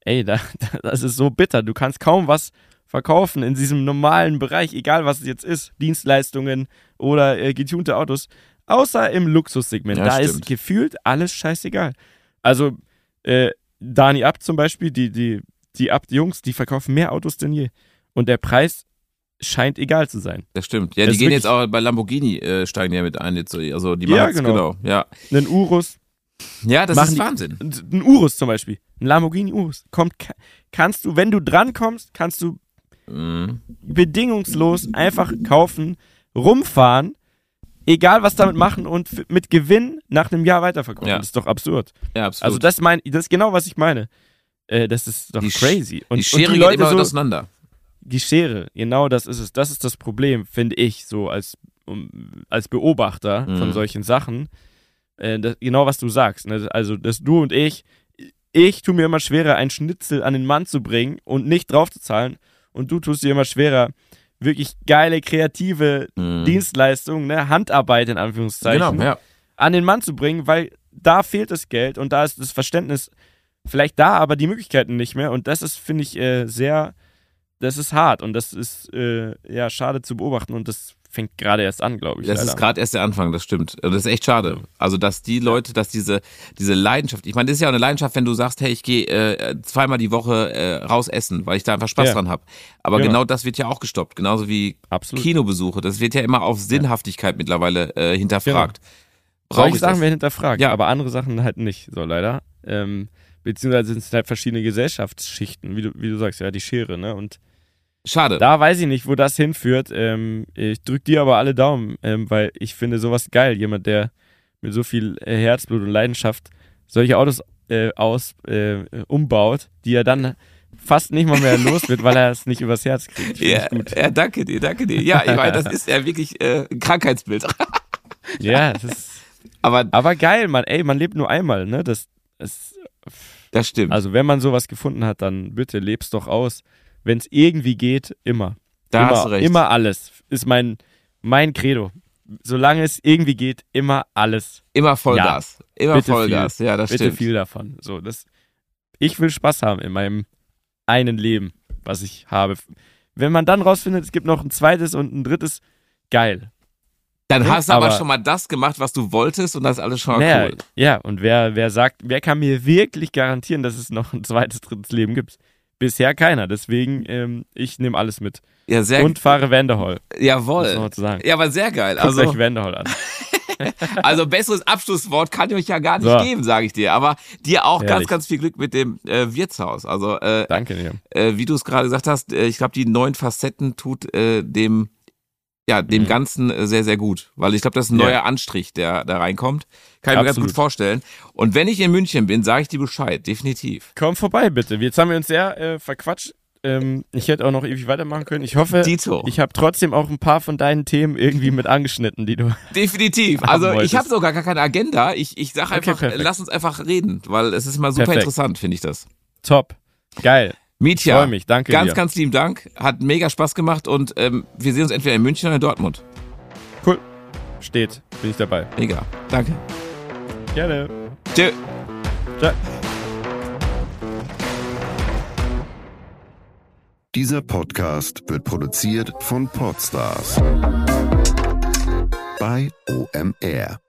ey, da, das ist so bitter. Du kannst kaum was verkaufen in diesem normalen Bereich, egal was es jetzt ist, Dienstleistungen oder äh, getunte Autos, außer im Luxussegment. Ja, da stimmt. ist gefühlt alles scheißegal. Also, äh, Dani Abt zum Beispiel, die, die, die Abt-Jungs, die verkaufen mehr Autos denn je. Und der Preis scheint egal zu sein. Das stimmt. Ja, das die gehen jetzt auch bei Lamborghini, äh, steigen ja mit ein. Jetzt, also die machen ja, genau. genau. Ja. Einen Urus. Ja, das ist Wahnsinn. Die, ein Urus zum Beispiel. Ein Lamborghini Urus. Kommt, kannst du, wenn du drankommst, kannst du mhm. bedingungslos einfach kaufen, rumfahren egal was damit machen und mit Gewinn nach einem Jahr weiterverkaufen. Ja. Das ist doch absurd. Ja, absolut. Also das mein, das ist genau, was ich meine. Äh, das ist doch die crazy. Und die Schere und die Leute geht immer so, auseinander. Die Schere, genau das ist es. Das ist das Problem, finde ich, so als, um, als Beobachter mhm. von solchen Sachen. Äh, das, genau, was du sagst. Ne? Also, dass du und ich, ich tue mir immer schwerer, einen Schnitzel an den Mann zu bringen und nicht draufzuzahlen. Und du tust dir immer schwerer, wirklich geile, kreative mhm. Dienstleistungen, ne, Handarbeit in Anführungszeichen, genau, ja. an den Mann zu bringen, weil da fehlt das Geld und da ist das Verständnis vielleicht da, aber die Möglichkeiten nicht mehr. Und das ist, finde ich, äh, sehr, das ist hart und das ist äh, ja schade zu beobachten und das fängt gerade erst an, glaube ich. Das leider. ist gerade erst der Anfang, das stimmt. Das ist echt schade. Also, dass die Leute, dass diese, diese Leidenschaft, ich meine, das ist ja auch eine Leidenschaft, wenn du sagst, hey, ich gehe äh, zweimal die Woche äh, raus essen, weil ich da einfach Spaß ja. dran habe. Aber genau. genau. das wird ja auch gestoppt, genauso wie Absolut. Kinobesuche. Das wird ja immer auf Sinnhaftigkeit ja. mittlerweile äh, hinterfragt. Genau. Solche Sachen werden hinterfragt, ja. aber andere Sachen halt nicht, so leider. Ähm, beziehungsweise sind es halt verschiedene Gesellschaftsschichten, wie du, wie du sagst, ja, die Schere, ne? Und Schade. Da weiß ich nicht, wo das hinführt. Ähm, ich drücke dir aber alle Daumen, ähm, weil ich finde sowas geil. Jemand, der mit so viel äh, Herzblut und Leidenschaft solche Autos äh, aus, äh, umbaut, die er dann fast nicht mal mehr los wird, weil er es nicht übers Herz kriegt. Ja, ja, danke dir, danke dir. Ja, ich meine, das ist ja wirklich äh, ein Krankheitsbild. ja, das ist. Aber, aber geil, man, ey, man lebt nur einmal, ne? Das, das, das stimmt. Also, wenn man sowas gefunden hat, dann bitte lebst doch aus wenn es irgendwie geht, immer. Da immer, hast du recht. Immer alles ist mein, mein Credo. Solange es irgendwie geht, immer alles. Immer Vollgas. Ja, immer Vollgas. Viel, ja, das bitte stimmt. viel davon. So, das, ich will Spaß haben in meinem einen Leben, was ich habe. Wenn man dann rausfindet, es gibt noch ein zweites und ein drittes, geil. Dann hast du aber, aber, schon mal das gemacht, was du wolltest und das ist alles schon mal naja, cool. Ja, und wer, wer sagt, wer kann mir wirklich garantieren, dass es noch ein zweites, drittes Leben gibt? Bisher keiner, deswegen ähm, ich nehme alles mit. Ja, sehr Und fahre Wendehall. Jawohl. Ja, aber sehr geil. Guckt also euch Wendehall an. also besseres Abschlusswort kann ich euch ja gar nicht so. geben, sage ich dir. Aber dir auch Ehrlich. ganz, ganz viel Glück mit dem äh, Wirtshaus. Also äh, danke dir. Äh, wie du es gerade gesagt hast, äh, ich glaube, die neuen Facetten tut äh, dem ja, dem mhm. Ganzen äh, sehr, sehr gut. Weil ich glaube, das ist ein neuer ja. Anstrich, der da reinkommt. Kann ich mir ganz gut vorstellen. Und wenn ich in München bin, sage ich dir Bescheid, definitiv. Komm vorbei, bitte. Jetzt haben wir uns sehr äh, verquatscht. Ähm, ich hätte auch noch ewig weitermachen können. Ich hoffe, Dito. ich habe trotzdem auch ein paar von deinen Themen irgendwie mit angeschnitten, die du. Definitiv. Also ich habe sogar gar keine Agenda. Ich, ich sage einfach, okay, lass uns einfach reden, weil es ist immer super perfekt. interessant, finde ich das. Top. Geil. Mietja, Freue mich, danke ganz, dir. ganz lieben Dank. Hat mega Spaß gemacht und ähm, wir sehen uns entweder in München oder in Dortmund. Cool. Steht. Bin ich dabei. Mega. Danke. Gerne. Tschö. Ciao. Dieser Podcast wird produziert von Podstars bei OMR.